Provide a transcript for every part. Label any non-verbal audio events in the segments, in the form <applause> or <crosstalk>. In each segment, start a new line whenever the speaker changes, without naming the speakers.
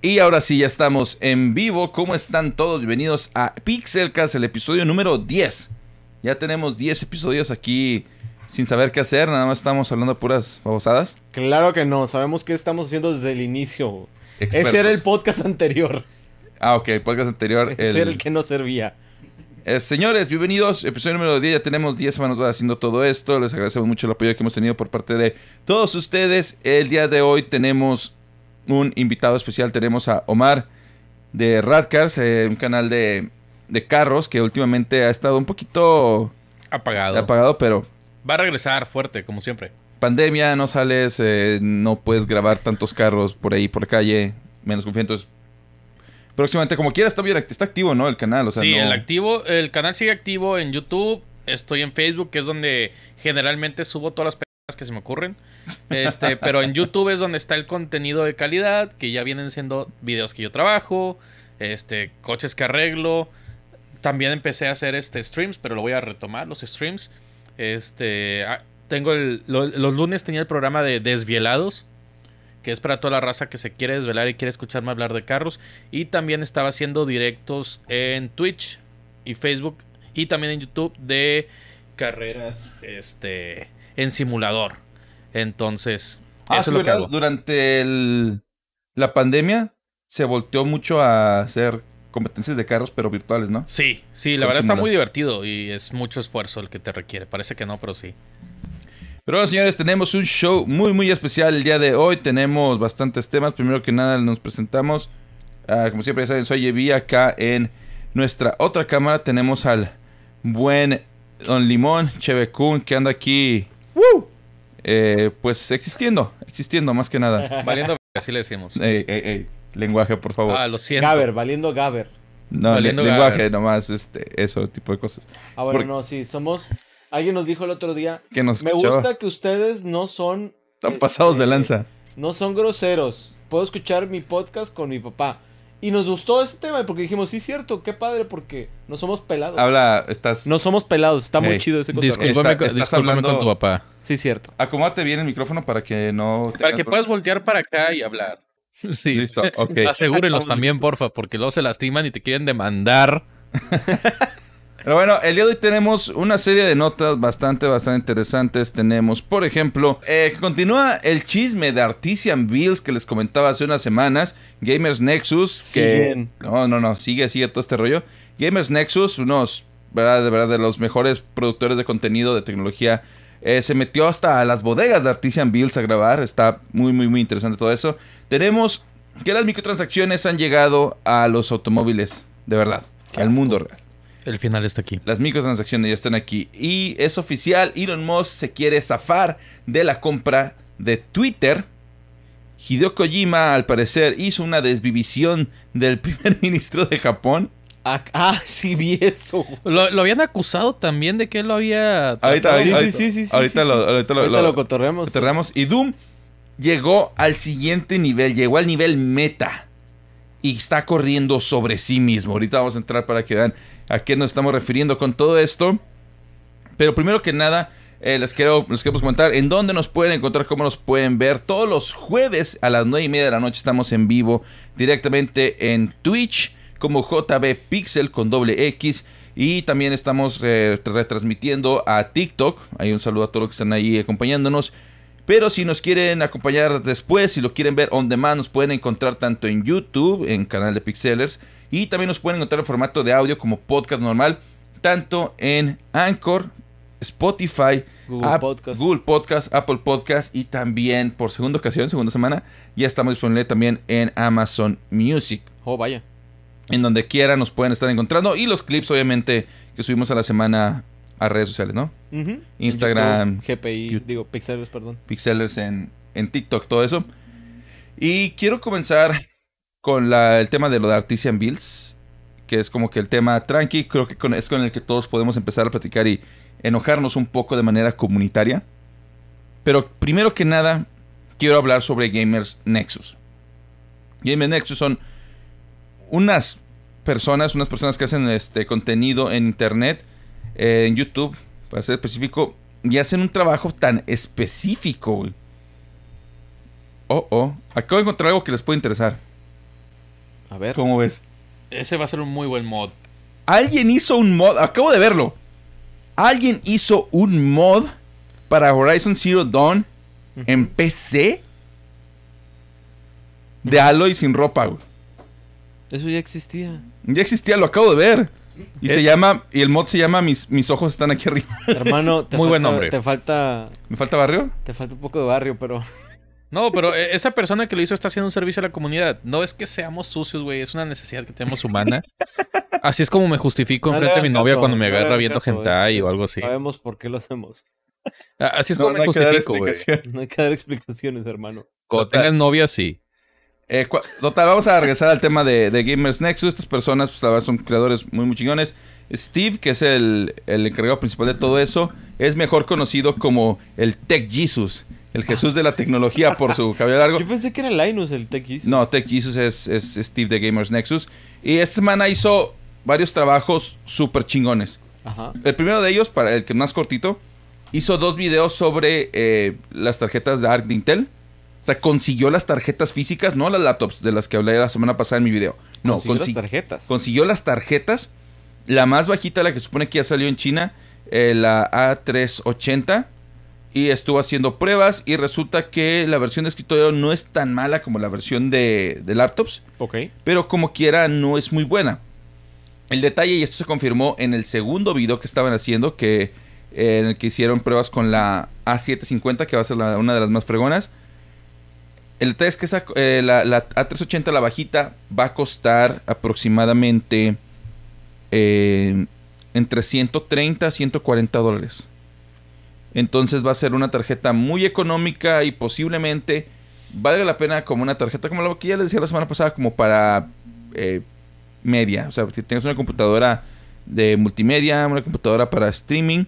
Y ahora sí, ya estamos en vivo. ¿Cómo están todos? Bienvenidos a Pixelcast, el episodio número 10. Ya tenemos 10 episodios aquí sin saber qué hacer, nada más estamos hablando de puras babosadas.
Claro que no, sabemos qué estamos haciendo desde el inicio.
Expertos.
Ese era el podcast anterior.
Ah, ok, el podcast anterior. <laughs>
Ese era el que no servía.
Eh, señores, bienvenidos. Episodio número 10. Ya tenemos 10 semanas haciendo todo esto. Les agradecemos mucho el apoyo que hemos tenido por parte de todos ustedes. El día de hoy tenemos un invitado especial. Tenemos a Omar de Radcars, eh, un canal de, de carros que últimamente ha estado un poquito
Apagado.
apagado, pero
Va a regresar fuerte, como siempre.
pandemia, no sales, eh, no puedes grabar tantos carros por ahí, por la calle, menos confiado. Entonces, próximamente, como quiera, está bien, está activo, ¿no? El canal, o sea,
sí,
no-
el activo, el canal sigue activo en YouTube. Estoy en Facebook, que es donde generalmente subo todas las que se me ocurren. Este, <laughs> pero en YouTube es donde está el contenido de calidad, que ya vienen siendo videos que yo trabajo, este, coches que arreglo. También empecé a hacer este streams, pero lo voy a retomar, los streams. Este, ah, tengo el, lo- los lunes tenía el programa de Desvielados, que es para toda la raza que se quiere desvelar y quiere escucharme hablar de carros. Y también estaba haciendo directos en Twitch y Facebook y también en YouTube de carreras este, en simulador. Entonces,
Ah,
eso
sí,
es lo que hago.
Durante el- la pandemia se volteó mucho a hacer competencias de carros, pero virtuales, ¿no?
Sí, sí, la
Con
verdad está muy divertido y es mucho esfuerzo el que te requiere. Parece que no, pero sí.
Pero bueno, señores, tenemos un show muy, muy especial el día de hoy. Tenemos bastantes temas. Primero que nada, nos presentamos. Ah, como siempre, ya saben, soy Evi. Acá en nuestra otra cámara tenemos al buen Don Limón, Cheve Kun, que anda aquí. Eh, pues existiendo, existiendo más que nada. <laughs>
Valiendo, así le decimos.
Ey, ey, ey, lenguaje, por favor.
Ah, lo siento.
Gaber, valiendo Gaber.
no, le-
valiendo
lenguaje
gaber.
nomás, este, eso tipo de cosas.
Ah, bueno, no, sí, somos... Alguien nos dijo el otro día,
Que nos
me
escuchaba.
gusta que ustedes no son...
Están
este,
pasados de lanza.
No son groseros. Puedo escuchar mi podcast con mi papá. Y nos gustó ese tema porque dijimos, sí, cierto, qué padre porque no somos pelados.
Habla, estás.
No somos pelados, está muy
Ey,
chido ese.
Discúlpame,
Está-
con-
estás
discúlpame
hablando-
con tu papá.
Sí, cierto.
Acomódate bien el micrófono para que no.
Para que puedas voltear para acá y hablar. <laughs> Sí.
Listo, ok.
Asegúrenlos también, porfa, porque luego se lastiman y te quieren demandar. <laughs>
Pero bueno, el día de hoy tenemos una serie de notas bastante, bastante interesantes. Tenemos, por ejemplo, eh, continúa el chisme de Artisan Bills que les comentaba hace unas semanas. Gamers Nexus. Que, no, no, no, sigue, sigue todo este rollo. Gamers Nexus, unos, ¿verdad? De verdad, de los mejores productores de contenido de tecnología. eh, se metió hasta a las bodegas de Artisan Bills a grabar. Está muy, muy, muy interesante todo eso. Tenemos que las microtransacciones han llegado a los automóviles, de verdad,
Qué
al
asco.
mundo real.
El final está aquí.
Las microtransacciones ya están aquí. Y es oficial, Elon Musk se quiere zafar de la compra de Twitter. Hideo Kojima, al parecer, hizo una desvivisión del <laughs> primer ministro de Japón.
Ah, ah, sí vi eso.
Lo, lo habían acusado también de que él lo había...
Ahorita, ahorita,
sí, sí, sí, sí,
ahorita
sí,
lo,
sí.
ahorita lo-
Ahorita
lo-
lo cotorreamos.
lo cerramos. Y Doom llegó al siguiente nivel, llegó al nivel meta. Y está corriendo sobre sí mismo. Ahorita vamos a entrar para que vean a qué nos estamos refiriendo con todo esto. Pero primero que nada, eh, les, quiero, les queremos comentar en dónde nos pueden encontrar, cómo nos pueden ver. Todos los jueves a las 9 y media de la noche estamos en vivo directamente en Twitch como JB Pixel con doble X. Y también estamos eh, retransmitiendo a TikTok. Hay un saludo a todos los que están ahí acompañándonos. Pero si nos quieren acompañar después, si lo quieren ver on demand, nos pueden encontrar tanto en YouTube, en canal de Pixelers, y también nos pueden encontrar en formato de audio como podcast normal, tanto en Anchor, Spotify,
Google
App-
Podcast.
Google Podcast, Apple Podcast y también por segunda ocasión, segunda semana, ya estamos disponibles también en Amazon Music.
Oh, vaya.
En donde quiera nos pueden estar encontrando y los clips obviamente que subimos a la semana a redes sociales, ¿no? Instagram,
YouTube, GPI,
YouTube.
digo, Pixels, perdón.
pixelers en, en TikTok, todo eso. Y quiero comenzar con el tema de lo de Artisan Bills, que es como que el tema tranqui, creo que es con el que todos podemos empezar a platicar y enojarnos un poco de manera comunitaria. Pero primero que nada, quiero hablar sobre Gamers Nexus. Gamers Nexus son unas personas, unas personas que hacen este contenido en internet, en YouTube, para ser específico, y hacen un trabajo tan específico. Oh, oh. Acabo de encontrar algo que les puede interesar.
A ver.
¿Cómo ves?
Ese va a ser un muy buen mod.
Alguien hizo un mod, acabo de verlo. Alguien hizo un mod para Horizon Zero Dawn en PC de Aloy sin ropa, güey.
Eso ya existía.
Ya existía, lo acabo de ver. Y
Eh.
se llama, y el mod se llama Mis, mis ojos están aquí arriba.
Hermano, <laughs> te
Muy buen nombre.
Te falta,
¿Me falta barrio?
te falta un poco de barrio, pero
No, pero eh, esa persona que lo hizo está haciendo un servicio a la comunidad. No es que seamos sucios, güey. Es una necesidad que tenemos humana. Así es como me justifico
No
enfrente de mi
hagan
novia
caso,
cuando me
no
agarra
hagan
viendo
caso,
hentai o algo así.
Sabemos por qué lo hacemos.
Así es
No,
como
no
me justifico, güey.
No hay que dar explicaciones, hermano.
Cuando
Total.
tengas novia, sí.
Eh, total, vamos a regresar al tema de, de Gamers Nexus. Estas personas, pues la verdad, son creadores muy, muy chingones. Steve, que es el, el encargado principal de todo eso, es mejor conocido como el Tech Jesus, el Jesús de la tecnología por su cabello largo. <laughs>
Yo pensé que era Linus el Tech Jesus.
No, Tech Jesus es, es Steve de Gamers Nexus. Y esta semana hizo varios trabajos súper chingones.
Ajá.
El primero de ellos, para el que más cortito, hizo dos videos sobre eh, las tarjetas de ARC de Intel. O sea, consiguió las tarjetas físicas, no las laptops de las que hablé la semana pasada en mi video. No,
Consiguió las tarjetas.
consiguió las tarjetas. La más bajita, la que supone que ya salió en China, eh, la A380. Y estuvo haciendo pruebas y resulta que la versión de escritorio no es tan mala como la versión de, de laptops
Ok.
pero como quiera no es muy buena. El detalle, y esto se confirmó en el segundo video que estaban haciendo, que eh, en el que hicieron pruebas con la A750, que va a ser la- una de las más fregonas. El detalle es que esa, eh, la, la A380, la bajita, va a costar aproximadamente eh, entre 130 a 140 dólares. Entonces va a ser una tarjeta muy económica y posiblemente valga la pena como una tarjeta, como lo que ya les decía la semana pasada, como para eh, media. O sea, si tienes una computadora de multimedia, una computadora para streaming,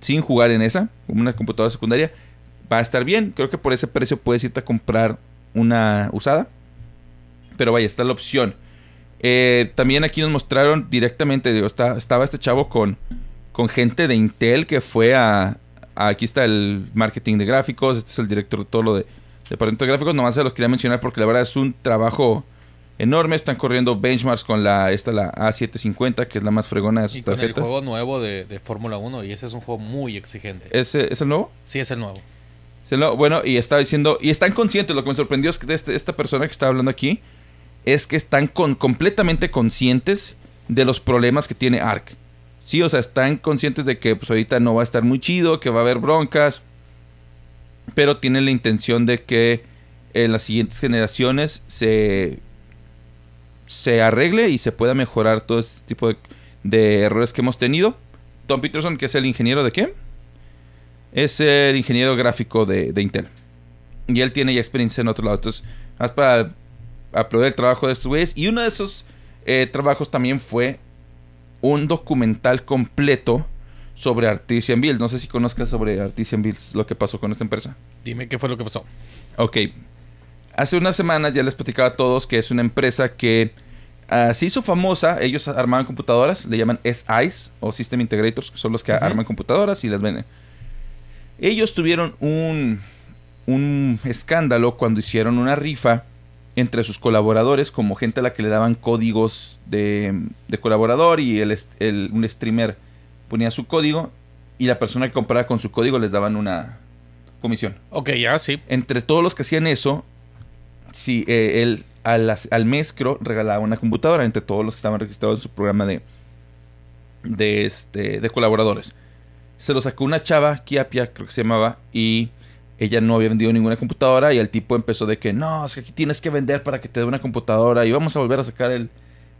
sin jugar en esa, como una computadora secundaria, va a estar bien. Creo que por ese precio puedes irte a comprar una usada. Pero vaya, está la opción. Eh, también aquí nos mostraron directamente, digo, está- estaba este chavo con, con gente de Intel que fue a, a- Aquí está el marketing de gráficos, este es el director de todo lo de departamento de gráficos. Nomás se los quería mencionar porque la verdad es un trabajo enorme. Están corriendo benchmarks con la, esta, la A750, que es la más fregona de sus
Y con el
tarjetas.
juego nuevo de, de Fórmula 1. Y ese es un juego muy exigente.
¿Ese, ¿Es el nuevo?
Sí, es el nuevo.
Sí, no, bueno, y estaba diciendo, y están conscientes, lo que me sorprendió es que de este- esta persona que está hablando aquí, es que están con, completamente conscientes de los problemas que tiene ARC. Sí, o sea, están conscientes de que pues ahorita no va a estar muy chido, que va a haber broncas, pero tienen la intención de que en las siguientes generaciones se, se arregle y se pueda mejorar todo este tipo de, errores que hemos tenido. Tom Peterson, que es el ingeniero de qué? es el ingeniero gráfico de, de Intel. Y él tiene ya experiencia en otro lado. Entonces, más para aplaudir el trabajo de estos güeyes. Y uno de esos eh, trabajos también fue un documental completo sobre Artisan Builds. No sé si conozcas sobre Artisan Builds, lo que pasó con esta empresa.
Dime qué fue lo que pasó.
Ok. Hace unas semanas ya les platicaba a todos que es una empresa que ah, se hizo famosa. Ellos armaban computadoras, le llaman SIs o System Integrators, que son los que arman computadoras y las venden. Ellos tuvieron un, un escándalo cuando hicieron una rifa entre sus colaboradores, como gente a la que le daban códigos de, de colaborador y el, el- un streamer ponía su código y la persona que compraba con su código les daban una comisión
Ok, ya, sí.
entre todos los que hacían eso, sí, eh, él al, al mes creo regalaba una computadora entre todos los que estaban registrados en su programa de, de, este, de colaboradores. Se lo sacó una chava, Kiapia creo que se llamaba, y ella no había vendido ninguna computadora y el tipo empezó de que no, es que aquí tienes que vender para que te dé una computadora y vamos a volver a sacar el...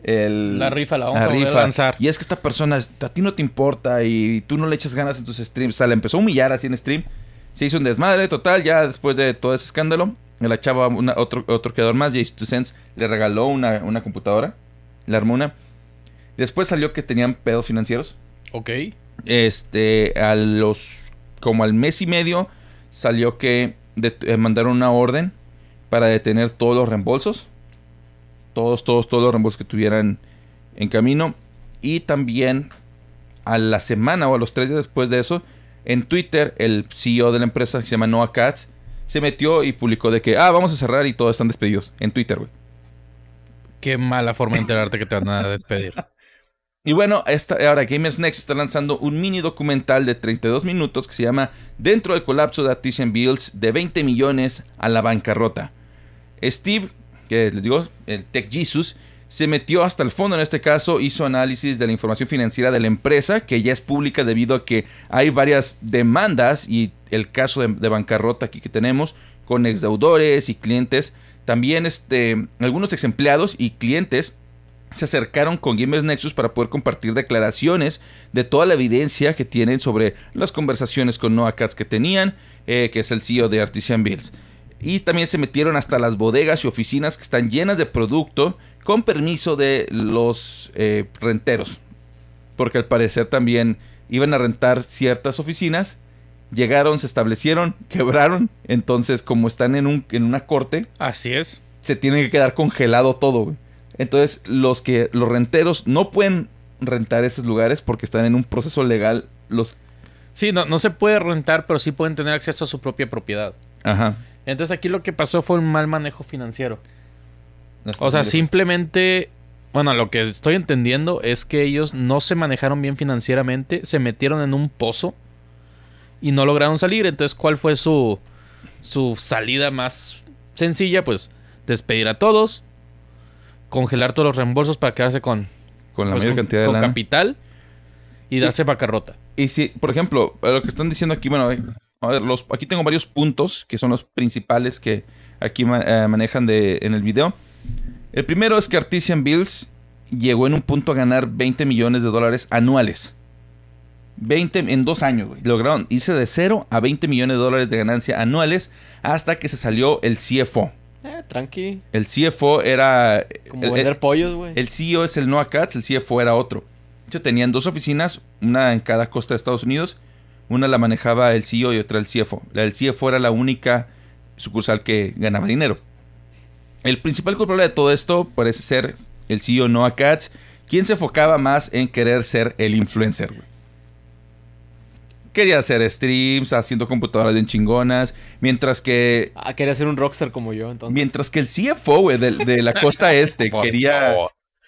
el-
La rifa la vamos a volver a lanzar.
Y es que esta persona, a ti no te importa y tú no le echas ganas en tus streams. O sea, la empezó a humillar así en stream. Se hizo un desmadre total, ya después de todo ese escándalo. La chava, una- otro, otro creador más, Jace Sense, le regaló una, una computadora. Le armó una. Después salió que tenían pedos financieros.
Ok.
Este, a los. Como al mes y medio, salió que eh, mandaron una orden para detener todos los reembolsos. Todos, todos, todos los reembolsos que tuvieran en camino. Y también a la semana o a los tres días después de eso, en Twitter, el CEO de la empresa, que se llama Noah Katz, se metió y publicó de que, ah, vamos a cerrar y todos están despedidos. En Twitter, güey.
Qué mala forma de enterarte que te van a despedir. <laughs>
Y bueno, esta, ahora Gamers Next está lanzando un mini documental de 32 minutos que se llama Dentro del colapso de Artisan Builds de 20 millones a la bancarrota. Steve, que les digo, el Tech Jesus, se metió hasta el fondo en este caso, hizo análisis de la información financiera de la empresa, que ya es pública debido a que hay varias demandas y el caso de, bancarrota aquí que tenemos con exdeudores y clientes. También este, algunos ex empleados y clientes se acercaron con Gamers Nexus para poder compartir declaraciones de toda la evidencia que tienen sobre las conversaciones con Noah Katz que tenían, eh, que es el CEO de Artisan Builds. Y también se metieron hasta las bodegas y oficinas que están llenas de producto con permiso de los eh, renteros. Porque al parecer también iban a rentar ciertas oficinas. Llegaron, se establecieron, <laughs> quebraron. Entonces, como están en, un, en una corte,
Así es.
se tiene que quedar congelado todo. güey. Entonces, los que los renteros no pueden rentar esos lugares porque están en un proceso legal. Los
Sí, no, no se puede rentar, pero sí pueden tener acceso a su propia propiedad.
Ajá.
Entonces aquí lo que pasó fue un mal manejo financiero.
No
O sea,
bien.
simplemente, bueno, lo que estoy entendiendo es que ellos no se manejaron bien financieramente, se metieron en un pozo y no lograron salir. Entonces, ¿cuál fue su, su salida más sencilla? Pues despedir a todos, congelar todos los reembolsos para quedarse con,
con la
pues,
mayor
con-
cantidad de
con
lana.
capital y darse bancarrota.
Y si, por ejemplo, lo que están diciendo aquí, bueno, a ver, los, aquí tengo varios puntos que son los principales que aquí eh, manejan de, en el video. El primero es que Artisan Bills llegó en un punto a ganar 20 millones de dólares anuales. 20 en dos años, güey. Lograron irse de 0 a 20 millones de dólares de ganancia anuales hasta que se salió el CFO.
Eh, tranqui.
El CFO era...
Como
el-
vender
el-
pollos, güey.
el CEO es el Noah Katz, el CFO era otro. De hecho, tenían dos oficinas, una en cada costa de Estados Unidos. Una la manejaba el CEO y otra el CFO. La del CFO era la única sucursal que ganaba dinero. El principal culpable de todo esto parece ser el CEO Noah Katz, quien se enfocaba más en querer ser el influencer. güey. Quería hacer streams, haciendo computadoras bien chingonas, mientras que
Ah, quería ser un rockstar como yo, entonces.
Mientras que el CFO, güey, de, de la costa <laughs> este quería.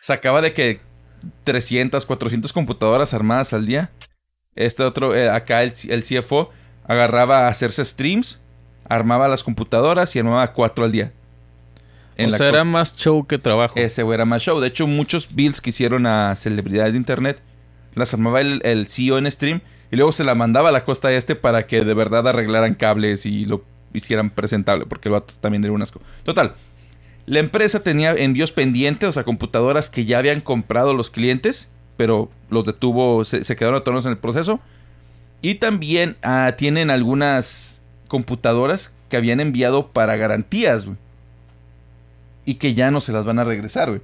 Sacaba de que 300, 400 computadoras armadas al día. Este otro, eh, acá el, el CFO agarraba a hacerse streams, armaba las computadoras y armaba cuatro al día.
o sea, era más show que trabajo.
Ese güey era más show. De hecho, muchos builds que hicieron a celebridades de internet las armaba el, el CEO en stream y luego se la mandaba a la costa este para que de verdad arreglaran cables y lo hicieran presentable, porque el también era un asco. Total, la empresa tenía envíos pendientes, o sea, computadoras que ya habían comprado los clientes, pero los detuvo, se, quedaron atorados en el proceso. Y también ah, tienen algunas computadoras que habían enviado para garantías, güey. Y que ya no se las van a regresar, güey.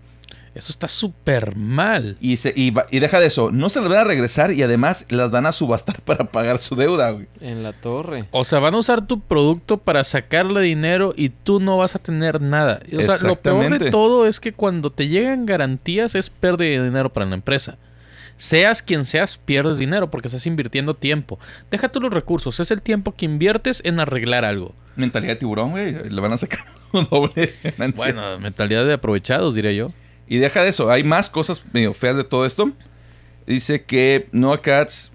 Eso está súper mal.
Y, se, y, va- y deja de eso, no se las van a regresar y además las van a subastar <laughs> para pagar su deuda, güey.
En la torre.
O sea, van a usar tu producto para sacarle dinero y tú no vas a tener nada. O sea, lo peor de todo es que cuando te llegan garantías es pérdida de dinero para la empresa. Seas quien seas, pierdes dinero porque estás invirtiendo tiempo. Deja tú los recursos, es el tiempo que inviertes en arreglar algo.
Mentalidad de tiburón, güey. Le van a sacar <laughs> un doble ganancia.
Bueno, mentalidad de aprovechados, diría yo.
Y deja de eso, hay más cosas medio feas de todo esto. Dice que Noah Katz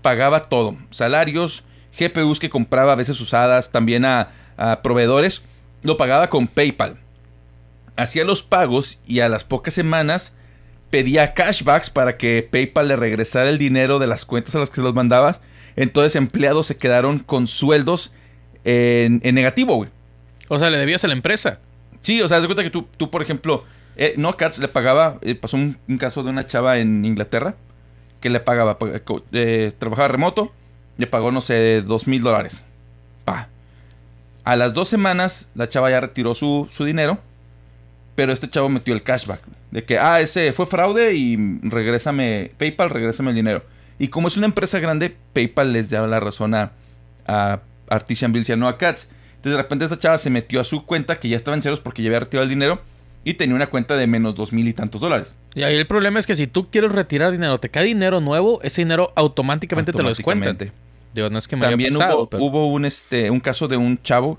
pagaba todo: salarios, GPUs que compraba a veces usadas, también a, a proveedores. Lo pagaba con PayPal. Hacía los pagos y a las pocas semanas pedía cashbacks para que PayPal le regresara el dinero de las cuentas a las que se los mandabas. Entonces empleados se quedaron con sueldos en, en negativo, güey.
O sea, le debías a la empresa.
Sí, o sea, haz de cuenta que tú, tú por ejemplo, eh, no Katz le pagaba, eh, pasó un, caso de una chava en Inglaterra que le pagaba, eh, trabajaba remoto, le pagó, no sé, dos mil dólares. Pa. A las dos semanas, la chava ya retiró su, su dinero, pero este chavo metió el cashback. De que, ah, ese fue fraude y regrésame, PayPal, regrésame el dinero. Y como es una empresa grande, PayPal les da la razón a, a Artisan Bills y a Katz. Entonces de repente esta chava se metió a su cuenta, que ya estaba en ceros porque ya había retirado el dinero, y tenía una cuenta de menos dos mil y tantos dólares.
Y ahí el problema es que si tú quieres retirar dinero, te cae dinero nuevo, ese dinero automáticamente, te lo descuentan. Digo, no es que me haya
También
pasado,
hubo,
pero-
hubo un, este, un caso de un chavo.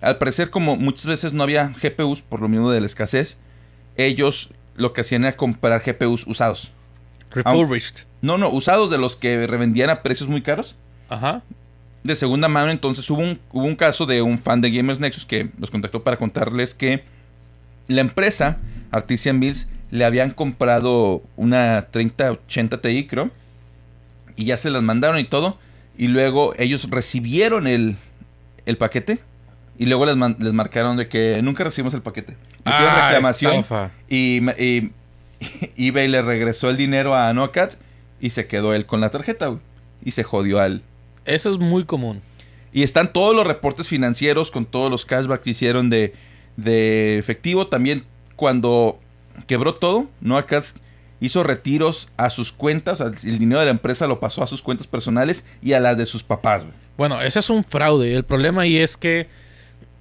Al parecer, como muchas veces no había GPUs por lo mismo de la escasez, ellos lo que hacían era comprar GPUs usados.
Refurbished.
No, no, usados de los que revendían a precios muy caros.
Ajá.
De segunda mano, entonces hubo un, hubo un caso de un fan de Gamers Nexus que nos contactó para contarles que la empresa, Artisan Mills, le habían comprado una 3080 Ti, creo. Y ya se las mandaron y todo. Y luego ellos recibieron el, el paquete. Y luego les, man- les marcaron de que nunca recibimos el paquete.
Ah,
reclamación.
estafa.
Y, ma- y- <laughs> eBay le regresó el dinero a Nocat. Y se quedó él con la tarjeta, güey. Y se jodió al,
Eso es muy común.
y están todos los reportes financieros con todos los cashbacks que hicieron de, de efectivo. También cuando quebró todo, Noah Katz hizo retiros a sus cuentas. El dinero de la empresa lo pasó a sus cuentas personales y a las de sus papás.
Bueno, ese es un fraude. El problema ahí es que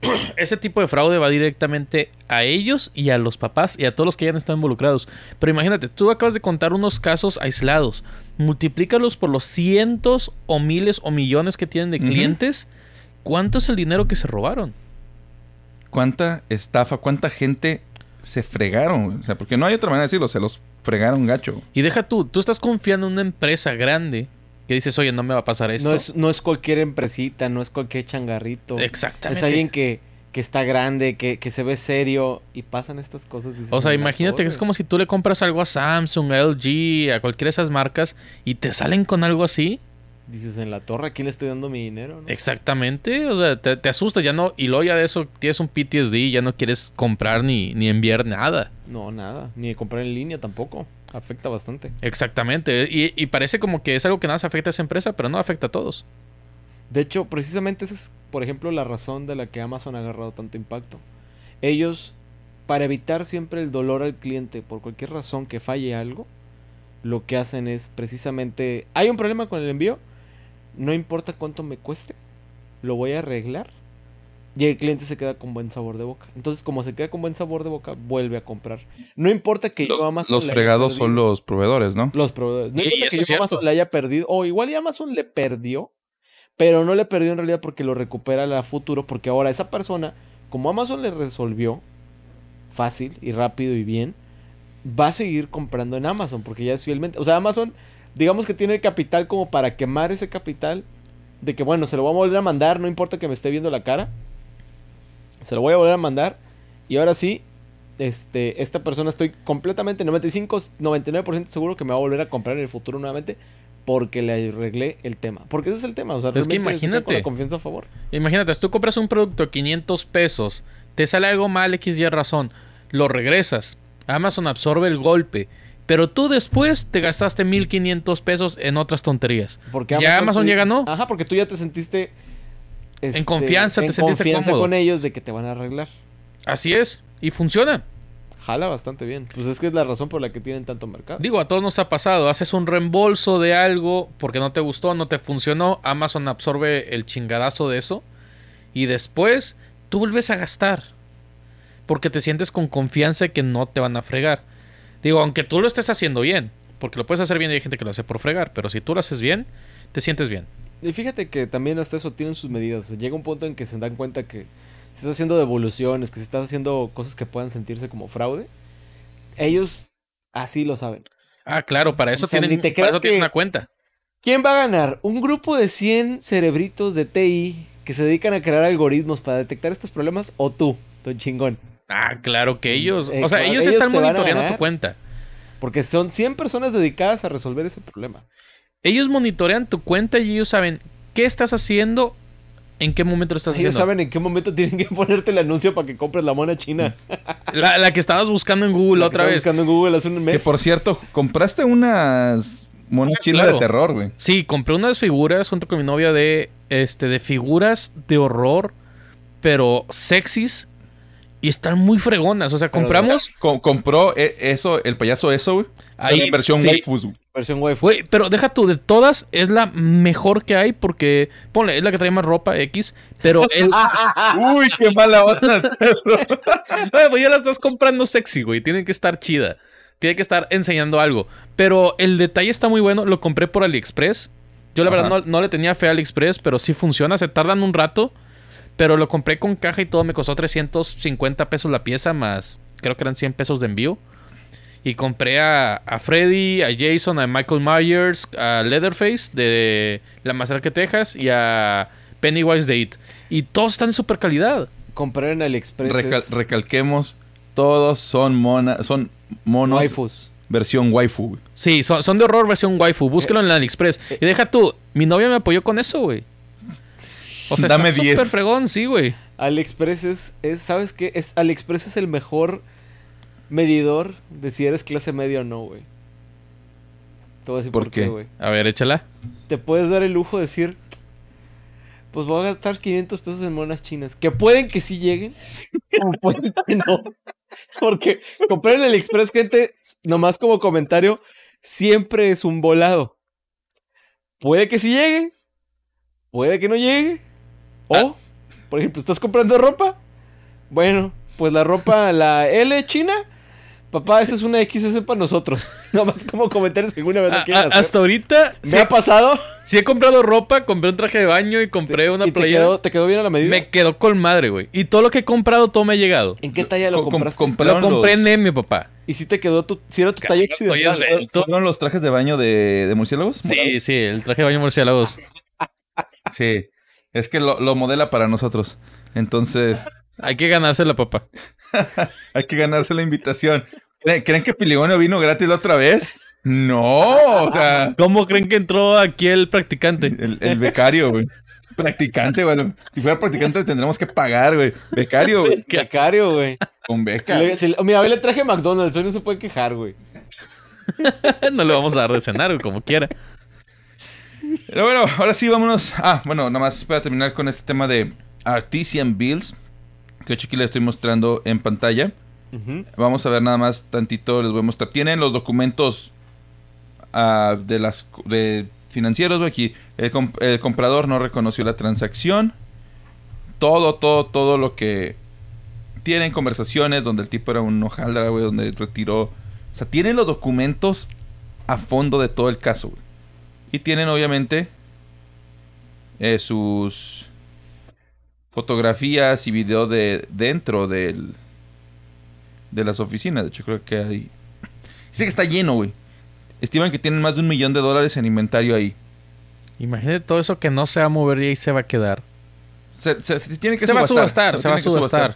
<clears throat> ese tipo de fraude va directamente a ellos y a los papás y a todos los que hayan estado involucrados. Pero imagínate, tú acabas de contar unos casos aislados. Multiplícalos por los cientos o miles o millones que tienen de clientes. ¿Cuánto es el dinero que se robaron?
¿Cuánta estafa, cuánta gente se fregaron? O sea, porque no hay otra manera de decirlo, se los fregaron gacho.
Y deja tú, tú estás confiando en una empresa grande que dices, oye, no me va a pasar esto.
No es, no es cualquier empresita, no es cualquier changarrito.
Exactamente.
Es alguien que, que está grande, que, que se ve serio y pasan estas cosas. dices,
O sea,
"En la
imagínate que es
torre".
como si tú le compras algo a Samsung, a LG, a cualquiera de esas marcas y te salen con algo así.
Dices, en la torre, ¿a quién le estoy dando mi dinero? no?"
Exactamente. O sea, te, te asusta, ya no. Y luego ya de eso tienes un PTSD, ya no quieres comprar ni, ni enviar nada.
No, nada. Ni comprar en línea tampoco. Afecta bastante.
Exactamente. Y, y parece como que es algo que nada más afecta a esa empresa, pero no afecta a todos.
De hecho, precisamente esa es, por ejemplo, la razón de la que Amazon ha agarrado tanto impacto. Ellos, para evitar siempre el dolor al cliente por cualquier razón que falle algo, lo que hacen es precisamente, hay un problema con el envío, no importa cuánto me cueste, lo voy a arreglar y el cliente se queda con buen sabor de boca. Entonces, como se queda con buen sabor de boca, vuelve a comprar. No importa que
Los,
yo Amazon
los
le haya
fregados son
perdido-
los proveedores, ¿no?
los proveedores. No importa que yo Amazon le haya perdido. O igual y Amazon le perdió. Pero no le perdió en realidad porque lo recupera a futuro. Porque ahora esa persona, como Amazon le resolvió fácil y rápido y bien, va a seguir comprando en Amazon. Porque ya es fielmente. O sea, Amazon, digamos que tiene el capital como para quemar ese capital. De que bueno, se lo voy a volver a mandar. No importa que me esté viendo la cara. Se lo voy a volver a mandar. Y ahora sí, este, esta persona estoy completamente 95, 99% seguro que me va a volver a comprar en el futuro nuevamente porque le arreglé el tema. Porque ese es el tema, o sea,
Es que
con
imagínate.
la confianza a favor.
Imagínate, si tú compras un producto a 500 pesos, te sale algo mal, X y razón, lo regresas. Amazon absorbe el golpe. Pero tú después te gastaste 1500 pesos en otras tonterías.
Porque
Ya Amazon
tú-
ya ganó.
Ajá, porque tú ya te sentiste este,
confianza, te
en
sentiste
confianza
cómodo.
con ellos de que te van a arreglar.
Así es. Y funciona.
Jala bastante bien. Pues es que es la razón por la que tienen tanto mercado.
Digo, a todos nos ha pasado. Haces un reembolso de algo porque no te gustó, no te funcionó. Amazon absorbe el chingadazo de eso. Y después tú vuelves a gastar. Porque te sientes con confianza de que no te van a fregar. Digo, aunque tú lo estés haciendo bien. Porque lo puedes hacer bien y hay gente que lo hace por fregar. Pero si tú lo haces bien, te sientes bien.
Y fíjate que también hasta eso tienen sus medidas. Llega un punto en que se dan cuenta que se está haciendo devoluciones, que se está haciendo cosas que puedan sentirse como fraude. Ellos así lo saben.
Ah, claro, para eso
O sea,
tienen,
te
para tienes una cuenta.
¿Quién va a ganar? ¿Un grupo de 100 cerebritos de TI que se dedican a crear algoritmos para detectar estos problemas o tú, don chingón?
Ah, claro que ellos.
Eh,
o sea,
claro,
ellos,
ellos
están monitoreando tu cuenta.
Porque son 100 personas dedicadas a resolver ese problema.
Ellos monitorean tu cuenta y ellos saben qué estás haciendo, en qué momento lo estás
Ellos
haciendo.
saben en qué momento <laughs> tienen que ponerte el anuncio para que compres la mona china.
La, la que estabas buscando en Google
La que
otra
estaba
vez.
buscando en Google hace un
Que
mes.
por cierto, compraste unas monas
Ah,
chinas
claro.
de terror, güey.
Sí, compré unas figuras junto con mi novia de este de figuras de horror, pero sexys y están muy fregonas. O sea,
Pero-
compramos.
Co- compró eh, eso, el payaso eso, güey.
Ahí,
en versión
sí.
waifus.
Versión waifu.
Güey, pero deja tú, de todas es la mejor que hay porque, ponle, es la que trae más ropa X, pero <laughs> el,
Uy, qué mala onda. <laughs>
Ay, pues ya la estás comprando sexy, güey. Tiene que estar chida. Tiene que estar enseñando algo. Pero el detalle está muy bueno. Lo compré por AliExpress. Yo la
Ajá.
verdad no, no le tenía fe a AliExpress, pero sí funciona. Se tardan un rato. Pero lo compré con caja y todo. Me costó 350 pesos la pieza más creo que eran 100 pesos de envío. Y compré a, a Freddy, a Jason, a Michael Myers, a Leatherface de La Masacre Texas y a Pennywise de It. Y todos están de super calidad.
Comprar en AliExpress.
Recal-
es
recalquemos, todos son mona, son monos
waifus.
versión waifu. güey.
Sí, son, son de horror versión waifu. Búsquelo en la AliExpress. Y deja tú, mi novia me apoyó con eso, güey. O sea,
Dame
está
10.
súper fregón, sí, güey.
AliExpress es, es ¿sabes qué? Es, AliExpress es el mejor medidor de si eres clase media o no, güey. Te voy a decir
¿Por
por, qué, güey.
A ver, échala.
Te puedes dar el lujo de decir, pues voy a gastar 500 pesos en monas chinas. Que pueden que sí lleguen, como <laughs> pueden que no. Porque comprar en AliExpress, gente, nomás como comentario, siempre es un volado. Puede que sí llegue, puede que no llegue. O, por ejemplo, ¿estás comprando ropa? Bueno, pues la ropa, la L china, papá, esa es una XS para nosotros. <laughs> Nomás como comentarios que alguna vez
A- a-
hacer.
hasta ahorita,
Me
sí,
ha pasado.
sí he comprado ropa, compré un traje de baño y compré una
¿Y te
playera.
quedó, te quedó bien a la medida?
Me quedó con madre, güey. Y todo lo que he comprado, todo me ha llegado.
¿En qué talla lo
Com- com-
compraste?
Lo compré
los-
en Emio, papá.
¿Y si te quedó tu, si era tu talla
esbelto.
¿Fueron los trajes de baño de, de murciélagos?
Sí, sí, el traje de baño murciélagos. <laughs>
Sí. Es que lo, lo modela para nosotros. Entonces,
Hay que ganársela, papá. <laughs>
hay que ganarse la invitación. ¿Creen, creen que Piligonio vino gratis la otra vez? No, o sea,
¿Cómo creen que entró aquí el practicante?
el, el becario, güey. Practicante, güey. Si fuera practicante tendremos que pagar, güey. Becario, güey. <laughs>
Becario, güey.
Con beca.
Le- se- Mira, hoy le traje McDonald's, hoy no se puede quejar, güey. <laughs>
no le vamos a dar de cenar, güey, como quiera.
Pero bueno, ahora sí, vámonos. Ah, bueno, nada más para terminar con este tema de Artisan Bills. Que aquí les estoy mostrando en pantalla. Vamos a ver nada más tantito, les voy a mostrar. Tienen los documentos ah, de las de financieros, güey, aquí. El, comp- el comprador no reconoció la transacción. Todo, todo, todo lo que tienen conversaciones donde el tipo era un hojaldra, güey, donde retiró. O sea, tienen los documentos a fondo de todo el caso, güey. Y tienen obviamente eh, sus fotografías y video de dentro del de las oficinas. De hecho, creo que hay. Dice que está lleno, güey. Estiman que tienen más de un millón de dólares en inventario ahí.
Imagínate todo eso que no se va a mover y ahí se va a quedar.
Se, se- se tiene que
Se va a
subastar.
se va a subastar.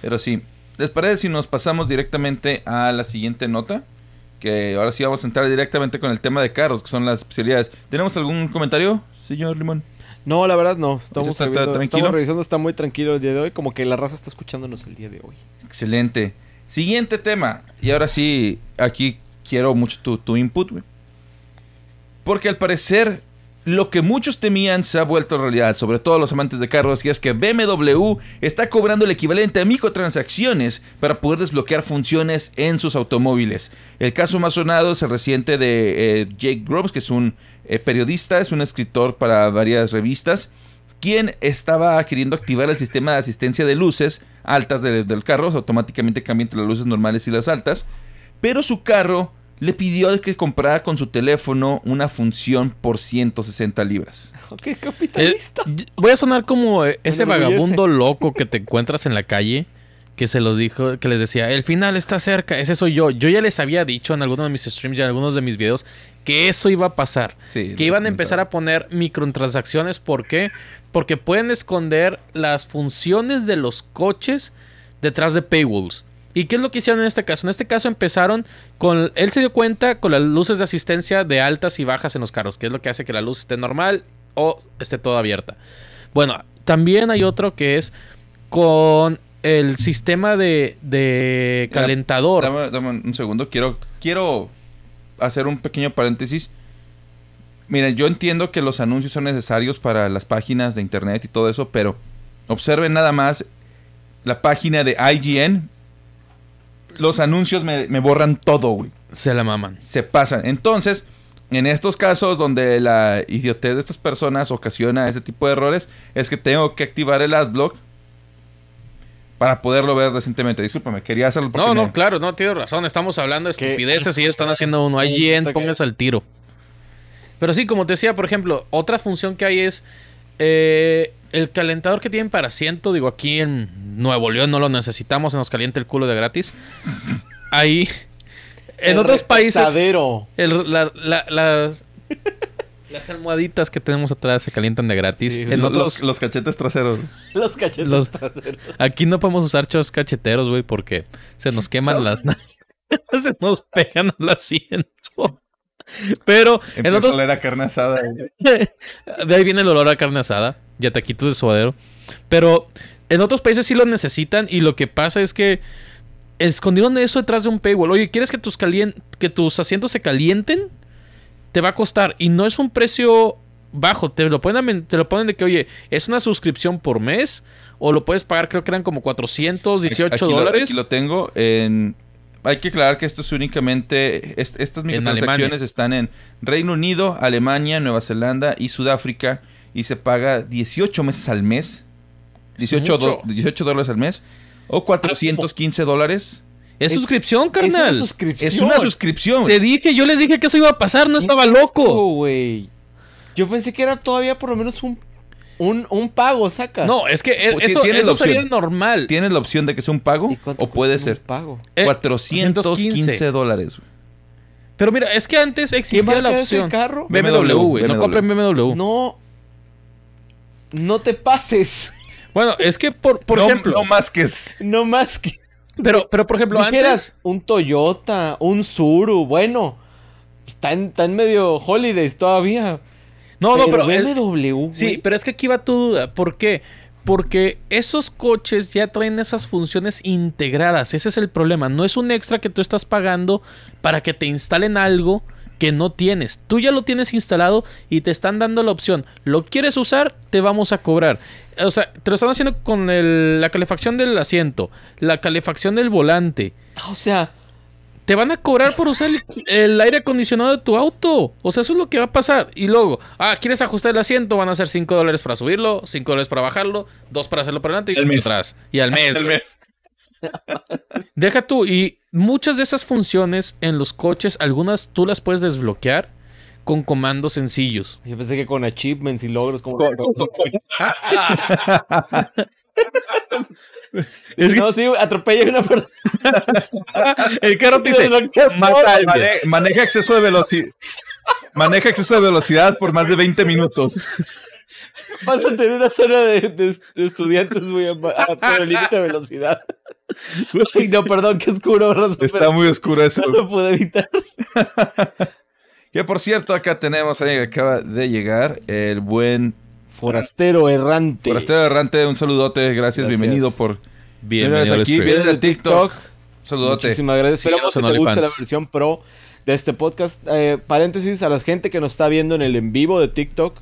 Pero sí. ¿Les parece si nos pasamos directamente a la siguiente nota? Que ahora sí vamos a entrar directamente con el tema de carros, que son las especialidades. ¿Tenemos algún comentario, señor Limón?
No, la verdad no. Estamos,
¿Está
revisando-
tranquilo?
estamos revisando, está muy tranquilo el día de hoy. Como que la raza está escuchándonos el día de hoy.
Excelente. Siguiente tema. Y ahora sí, aquí quiero mucho tu, tu input, güey. Porque al parecer, lo que muchos temían se ha vuelto realidad, sobre todo los amantes de carros, y es que BMW está cobrando el equivalente a microtransacciones para poder desbloquear funciones en sus automóviles. El caso más sonado es el reciente de eh, Jake Groves, que es un eh, periodista, es un escritor para varias revistas, quien estaba queriendo activar el sistema de asistencia de luces altas de- del carro, automáticamente cambia entre las luces normales y las altas, pero su carro le pidió que comprara con su teléfono una función por 160 libras. <laughs>
Eh,
capitalista.
y- voy a sonar como eh, ese vagabundo <laughs> loco que te encuentras en la calle. Que se los dijo, que les decía, el final está cerca, ese soy yo. Yo ya les había dicho en algunos de mis streams y en algunos de mis videos que eso iba a pasar.
Sí,
que iban a empezar a poner microtransacciones. ¿Por qué? Porque pueden esconder las funciones de los coches detrás de paywalls. ¿Y qué es lo que hicieron en este caso? En este caso empezaron con... Él se dio cuenta con las luces de asistencia de altas y bajas en los carros, que es lo que hace que la luz esté normal o esté toda abierta. Bueno, también hay otro que es con el sistema de, de calentador.
Dame, dame un segundo, quiero, quiero hacer un pequeño paréntesis. Mira, yo entiendo que los anuncios son necesarios para las páginas de internet y todo eso, pero observen nada más la página de IGN. Los anuncios me, me borran todo, güey.
Se la maman.
se pasan. Entonces, en estos casos donde la idiotez de estas personas ocasiona ese tipo de errores, es que tengo que activar el adblock para poderlo ver decentemente. Discúlpame, quería hacerlo porque
No,
me-
no, claro, no, tienes razón. Estamos hablando de estupideces y ellos están haciendo uno. IGN,
que-
póngase al tiro. Pero sí, como te decía, por ejemplo, otra función que hay es. eh, el calentador que tienen para asiento, digo, aquí en Nuevo León no lo necesitamos, se nos calienta el culo de gratis. Ahí, en
El
otros países, el- la- la- las, las almohaditas que tenemos atrás se calientan de gratis.
Sí,
en
Los,
otros,
los cachetes traseros.
Los cachetes
Los-
traseros.
aquí no podemos usar chos cacheteros, güey, porque se nos queman las nalgas, <laughs> se nos pegan al asiento. <laughs> Pero en otros
a oler a carne asada. <laughs>
De ahí viene el olor a carne asada. Ya taquitos de suadero. Pero en otros países sí lo necesitan. Y lo que pasa es que escondieron eso detrás de un paywall. Oye, ¿quieres que tus, calien- que tus asientos se calienten? Te va a costar. Y no es un precio bajo. Te lo ponen, a te lo ponen de que, oye, es una suscripción por mes. O lo puedes pagar, creo que eran como 418
Aquí lo-
dólares.
aquí lo tengo en... Hay que aclarar que esto es únicamente... est- estas microtransacciones están en Reino Unido, Alemania, Nueva Zelanda y Sudáfrica. Y se paga 18 meses al mes. 18, do-
mucho.
18 dólares al mes. O 415 dólares.
Es,
Es-
suscripción,
Es
carnal.
una suscripción.
Es una suscripción.
Te dije, yo les dije que eso iba a pasar. No estaba
¿Qué es
loco.
Yo pensé que era todavía por lo menos un, un, un pago, saca.
No, es que e-
Porque
eso, eso sería normal.
Tienes la opción de que sea un pago
¿Y cuánto
o puede
cuesta un
ser
pago?
Eh,
415 dólares. güey.
Pero mira, es que antes existía la opción.
carro?
BMW, güey. No compren BMW.
No. No te pases.
Bueno, es que por, por <laughs>
no,
ejemplo.
no más que es...
No más que.
pero, pero por ejemplo, antes.
un Toyota, un Suru, bueno. Está en, está en medio holidays todavía.
No, no, pero.
BMW,
sí, pero es que aquí va tu duda. ¿Por qué? Porque esos coches ya traen esas funciones integradas. Ese es el problema. No es un extra que tú estás pagando para que te instalen algo que no tienes. Tú ya lo tienes instalado y te están dando la opción. ¿Lo quieres usar? Te vamos a cobrar. O sea, te lo están haciendo con el- la calefacción del asiento, la calefacción del volante.
O sea,
Te van a cobrar por usar el, el aire acondicionado de tu auto. O sea, eso es lo que va a pasar. Y luego, ah, ¿quieres ajustar el asiento? Van a ser 5 dólares para subirlo, 5 dólares para bajarlo, 2 para hacerlo para adelante y
El
para
mes.
atrás. Y al mes. <laughs>
El mes. <laughs>
Deja tú. Y muchas de esas funciones en los coches, algunas tú las puedes desbloquear con comandos sencillos.
yo pensé que con achievements y logros como. <laughs> no, sí, atropella a una persona. <laughs>
El carro te dice, mata.
Mane- maneja exceso de velocidad. Maneja exceso de velocidad por más de 20 minutos.
Vas a tener una zona de, de- de estudiantes, güey, a, a- por el límite de velocidad. <laughs> Ay, no, perdón, qué oscuro,
Está muy oscuro eso.
no lo pude evitar. <laughs>
Que por cierto, acá tenemos a alguien que acaba de llegar, el buen
Forastero errante.
Forastero Errante. Un saludote, gracias,
Gracias.
bienvenido por.
Bienvenido
aquí, vienes de TikTok. Saludote.
Muchísimas gracias.
Síganos
Esperamos que te guste la versión pro de este podcast. Eh, paréntesis a la gente que nos está viendo en el en vivo de TikTok.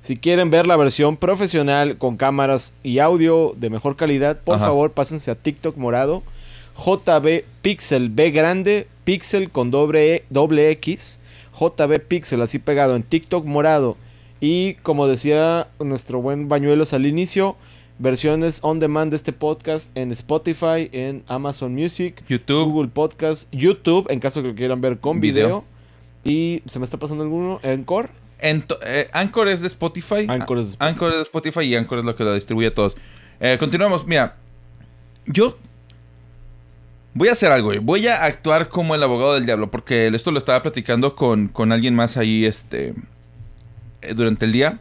Si quieren ver la versión profesional con cámaras y audio de mejor calidad, por
Ajá.
favor pásense a TikTok morado. JB Pixel B grande, Pixel con doble, E- doble X. JB Pixel así pegado en TikTok morado. Y como decía nuestro buen Bañuelos al inicio, versiones on demand de este podcast en Spotify, en Amazon Music,
YouTube.
Google Podcast, YouTube, en caso que lo quieran ver con video.
Video.
Y se me está pasando alguno, Encore.
Ento- eh, Anchor es de Spotify.
Anchor es-
Anchor es de Spotify y Anchor es lo que lo distribuye a todos. Eh, continuamos. Mira, yo voy a hacer algo. güey. Voy a actuar como el abogado del diablo porque esto lo estaba platicando con, con alguien más ahí este, eh, durante el día.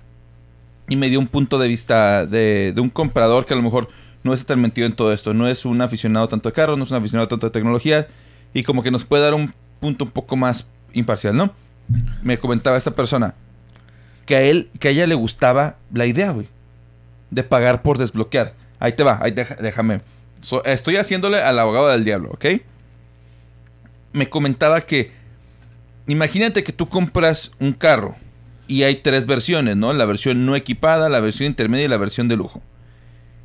Y me dio un punto de vista de, un comprador que a lo mejor no está tan metido en todo esto. No es un aficionado tanto de carros, no es un aficionado tanto de tecnología. Y como que nos puede dar un punto un poco más imparcial, ¿no? Me comentaba esta persona que a él, que a ella le gustaba la idea. De pagar por desbloquear. Ahí te va, ahí déjame. So, estoy haciéndole al abogado del diablo, ¿ok? Me comentaba que, imagínate que tú compras un carro y hay tres versiones, ¿no? La versión no equipada, la versión intermedia y la versión de lujo.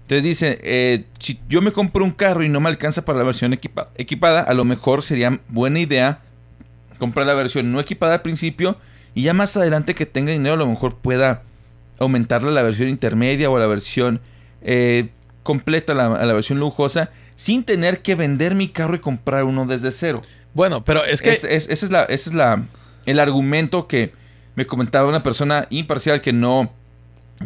Entonces dice, eh, si yo me compro un carro y no me alcanza para la versión equipa- equipada, a lo mejor sería buena idea comprar la versión no equipada al principio y ya más adelante que tenga dinero a lo mejor pueda aumentarle a la versión intermedia o a la versión eh, completa, a la, a la versión lujosa, sin tener que vender mi carro y comprar uno desde cero.
Bueno, pero es que.
Es- es- ese es, la, ese es la, el argumento que me comentaba una persona imparcial que no,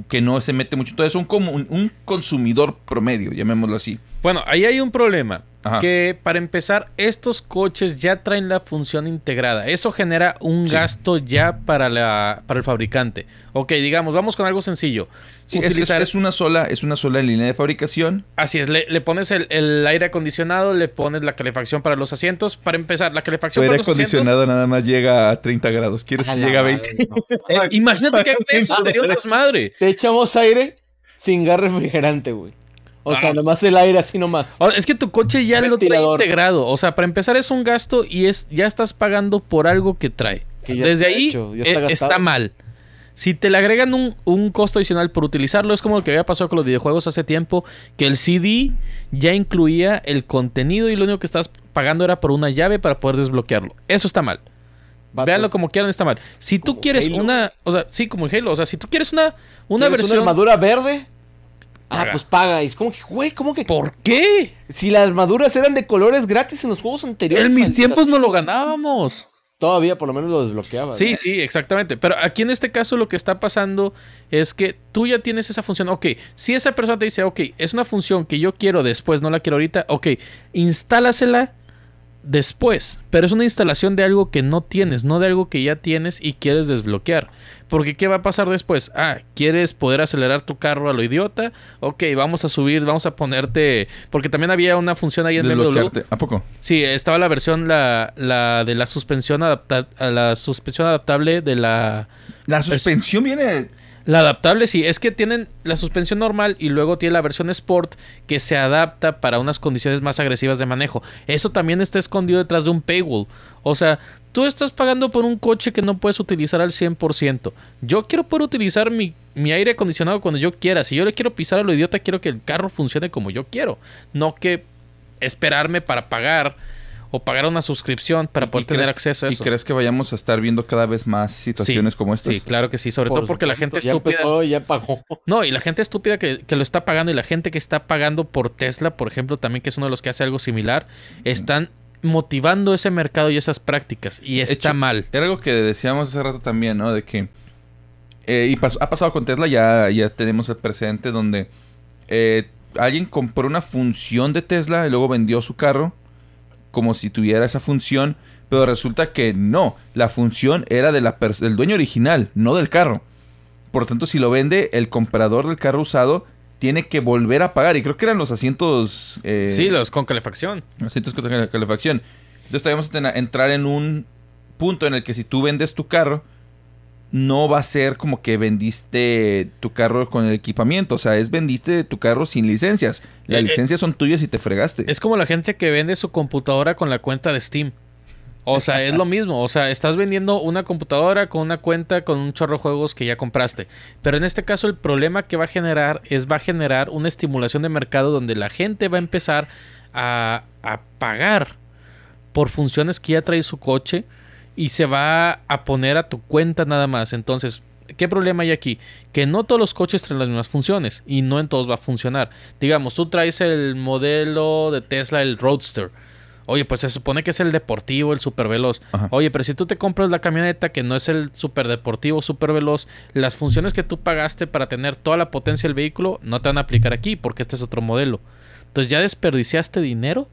que no se mete mucho. Entonces, un, un, un consumidor promedio, llamémoslo así.
Bueno, ahí hay un problema.
Ajá.
Que para empezar, estos coches ya traen la función integrada. Eso genera un
Sí.
gasto ya para, la, para el fabricante. Ok, digamos, vamos con algo sencillo.
Sí, es- es,
Utilizar-
es una sola, es una sola línea de fabricación.
Así es, le, le pones el, el aire acondicionado, le pones la calefacción para los asientos. Para empezar, la calefacción
aire
para los asientos.
acondicionado nada más llega a 30 grados. ¿Quieres
A
que llegue a
madre,
20?
no. <laughs>
Eh, imagínate que <laughs> eso, sería un desmadre.
Te echamos aire sin gas refrigerante, güey. O sea, nomás el aire así nomás.
Es que tu coche ya lo trae integrado. O sea, para empezar es un gasto y es ya estás pagando por algo que trae.
Que ya
Desde
está
ahí
hecho, ya está
eh, está, mal. Si te le agregan un, un costo adicional por utilizarlo, es como lo que había pasado con los videojuegos hace tiempo, que el CD ya incluía el contenido y lo único que estás pagando era por una llave para poder desbloquearlo. Eso está mal.
Vatos,
Véanlo como quieran, está mal. Si tú
¿Como
quieres
Halo?
una, o sea, sí, como el Halo, o sea, si tú quieres una, una
¿quieres
versión...
una armadura verde? Ah, pues paga. Y es como que, güey, ¿cómo que?
¿Por qué?
Si las armaduras eran de colores gratis en los juegos anteriores.
En mis tiempos no lo ganábamos.
Todavía por lo menos lo desbloqueaba.
Sí, sí, exactamente. Pero aquí en este caso lo que está pasando es que tú ya tienes esa función. Ok, si esa persona te dice, ok, es una función que yo quiero después, no la quiero ahorita, ok, instálasela después. Pero es una instalación de algo que no tienes, no de algo que ya tienes y quieres desbloquear. Porque ¿qué va a pasar después? Ah, ¿quieres poder acelerar tu carro a lo idiota? Ok, vamos a subir, vamos a ponerte... Porque también había una función ahí en BMW.
¿A poco?
Sí, estaba la versión la, la de la suspensión adapta la suspensión adaptable de la
La suspensión viene.
La adaptable sí, es que tienen la suspensión normal y luego tiene la versión Sport que se adapta para unas condiciones más agresivas de manejo. Eso también está escondido detrás de un paywall. O sea, tú estás pagando por un coche que no puedes utilizar al 100%. Yo quiero poder utilizar mi, mi aire acondicionado cuando yo quiera. Si yo le quiero pisar a lo idiota, quiero que el carro funcione como yo quiero. No que esperarme para pagar o pagar una suscripción para
¿Y
poder tener
crees-
acceso a
¿Y
eso.
crees que vayamos a estar viendo cada vez más situaciones
Sí,
como estas?
Sí, claro que sí, sobre
Por
todo porque la gente
ya
estúpida.
empezó, ya pagó. <laughs>
No, y la gente estúpida que, que lo está pagando y la gente que está pagando por Tesla, por ejemplo, también que es uno de los que hace algo similar, están motivando ese mercado y esas prácticas. Y está
hecho,
mal.
Era algo que decíamos hace rato también, ¿no? De que. eh, y pas- ha pasado con Tesla, ya, ya tenemos el precedente donde eh, alguien compró una función de Tesla y luego vendió su carro como si tuviera esa función, pero resulta que no, la función era de la del dueño original, no del carro. Por tanto, si lo vende, el comprador del carro usado tiene que volver a pagar. Y creo que eran los asientos. eh,
sí, los con calefacción.
asientos con cal- calefacción. Entonces vamos a entrar en un punto en el que si tú vendes tu carro, no va a ser como que vendiste tu carro con el equipamiento. O sea, es vendiste tu carro sin licencias. Las
Eh, eh,
licencias son tuyas y te fregaste.
Es como la gente que vende su computadora con la cuenta de Steam. O sea, es lo mismo. O sea, estás vendiendo una computadora con una cuenta con un chorro de juegos que ya compraste. Pero en este caso el problema que va a generar es va a generar una estimulación de mercado donde la gente va a empezar a, a pagar por funciones que ya trae su coche y se va a poner a tu cuenta nada más. Entonces, ¿qué problema hay aquí? Que no todos los coches traen las mismas funciones y no en todos va a funcionar. Digamos, tú traes el modelo de Tesla, el Roadster. Oye, pues se supone que es el deportivo, el super veloz.
Ajá.
Oye, pero si tú te compras la camioneta que no es el super deportivo, super veloz, las funciones que tú pagaste para tener toda la potencia del vehículo no te van a aplicar aquí porque este es otro modelo. Entonces ya desperdiciaste dinero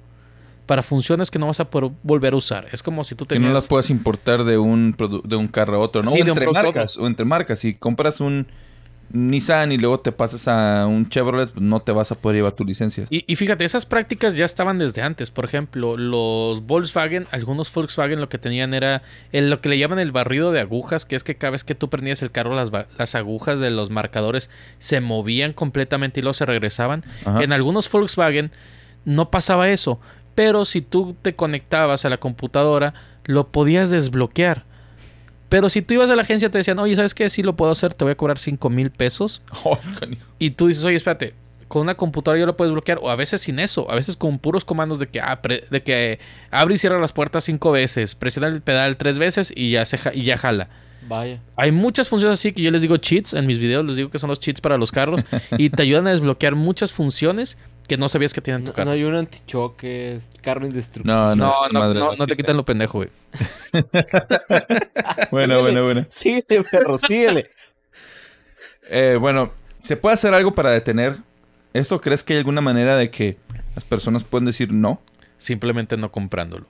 para funciones que no vas a poder volver a usar. Es como si tú
que
tenías...
no las puedas importar de un, de un carro a otro, ¿no?
Sí,
o entre marcas. O entre marcas. Si compras un Nissan y luego te pasas a un Chevrolet, no te vas a poder llevar tu licencia.
Y, y fíjate, esas prácticas ya estaban desde antes. Por ejemplo, los Volkswagen, algunos Volkswagen lo que tenían era el- lo que le llaman el barrido de agujas, que es que cada vez que tú prendías el carro, las, las agujas de los marcadores se movían completamente y luego se regresaban.
Ajá.
En algunos Volkswagen no pasaba eso, pero si tú te conectabas a la computadora, lo podías desbloquear. Pero si tú ibas a la agencia te decían, oye, ¿sabes qué? Sí lo puedo hacer, te voy a cobrar 5 mil pesos. <laughs>
Oh.
Y tú dices, oye, espérate, con una computadora yo lo puedes bloquear, o a veces sin eso, a veces con puros comandos de que, ah, de que abre y cierra las puertas cinco veces, presiona el pedal tres veces y ya, se ja- y ya jala.
Vaya.
Hay muchas funciones así que yo les digo cheats en mis videos, les digo que son los cheats para los carros <laughs> y te ayudan a desbloquear muchas funciones que no sabías que tienen tu
No,
carro.
no hay un antichoque, es carro indestructible.
No, no,
No, no,
madre
no, no te quitan lo pendejo, güey. <laughs>
Bueno, bueno, bueno.
Síguele, perro, síguele.
Eh, bueno, ¿se puede hacer algo para detener esto? ¿Crees que hay alguna manera de que las personas puedan decir no?
Simplemente no comprándolo.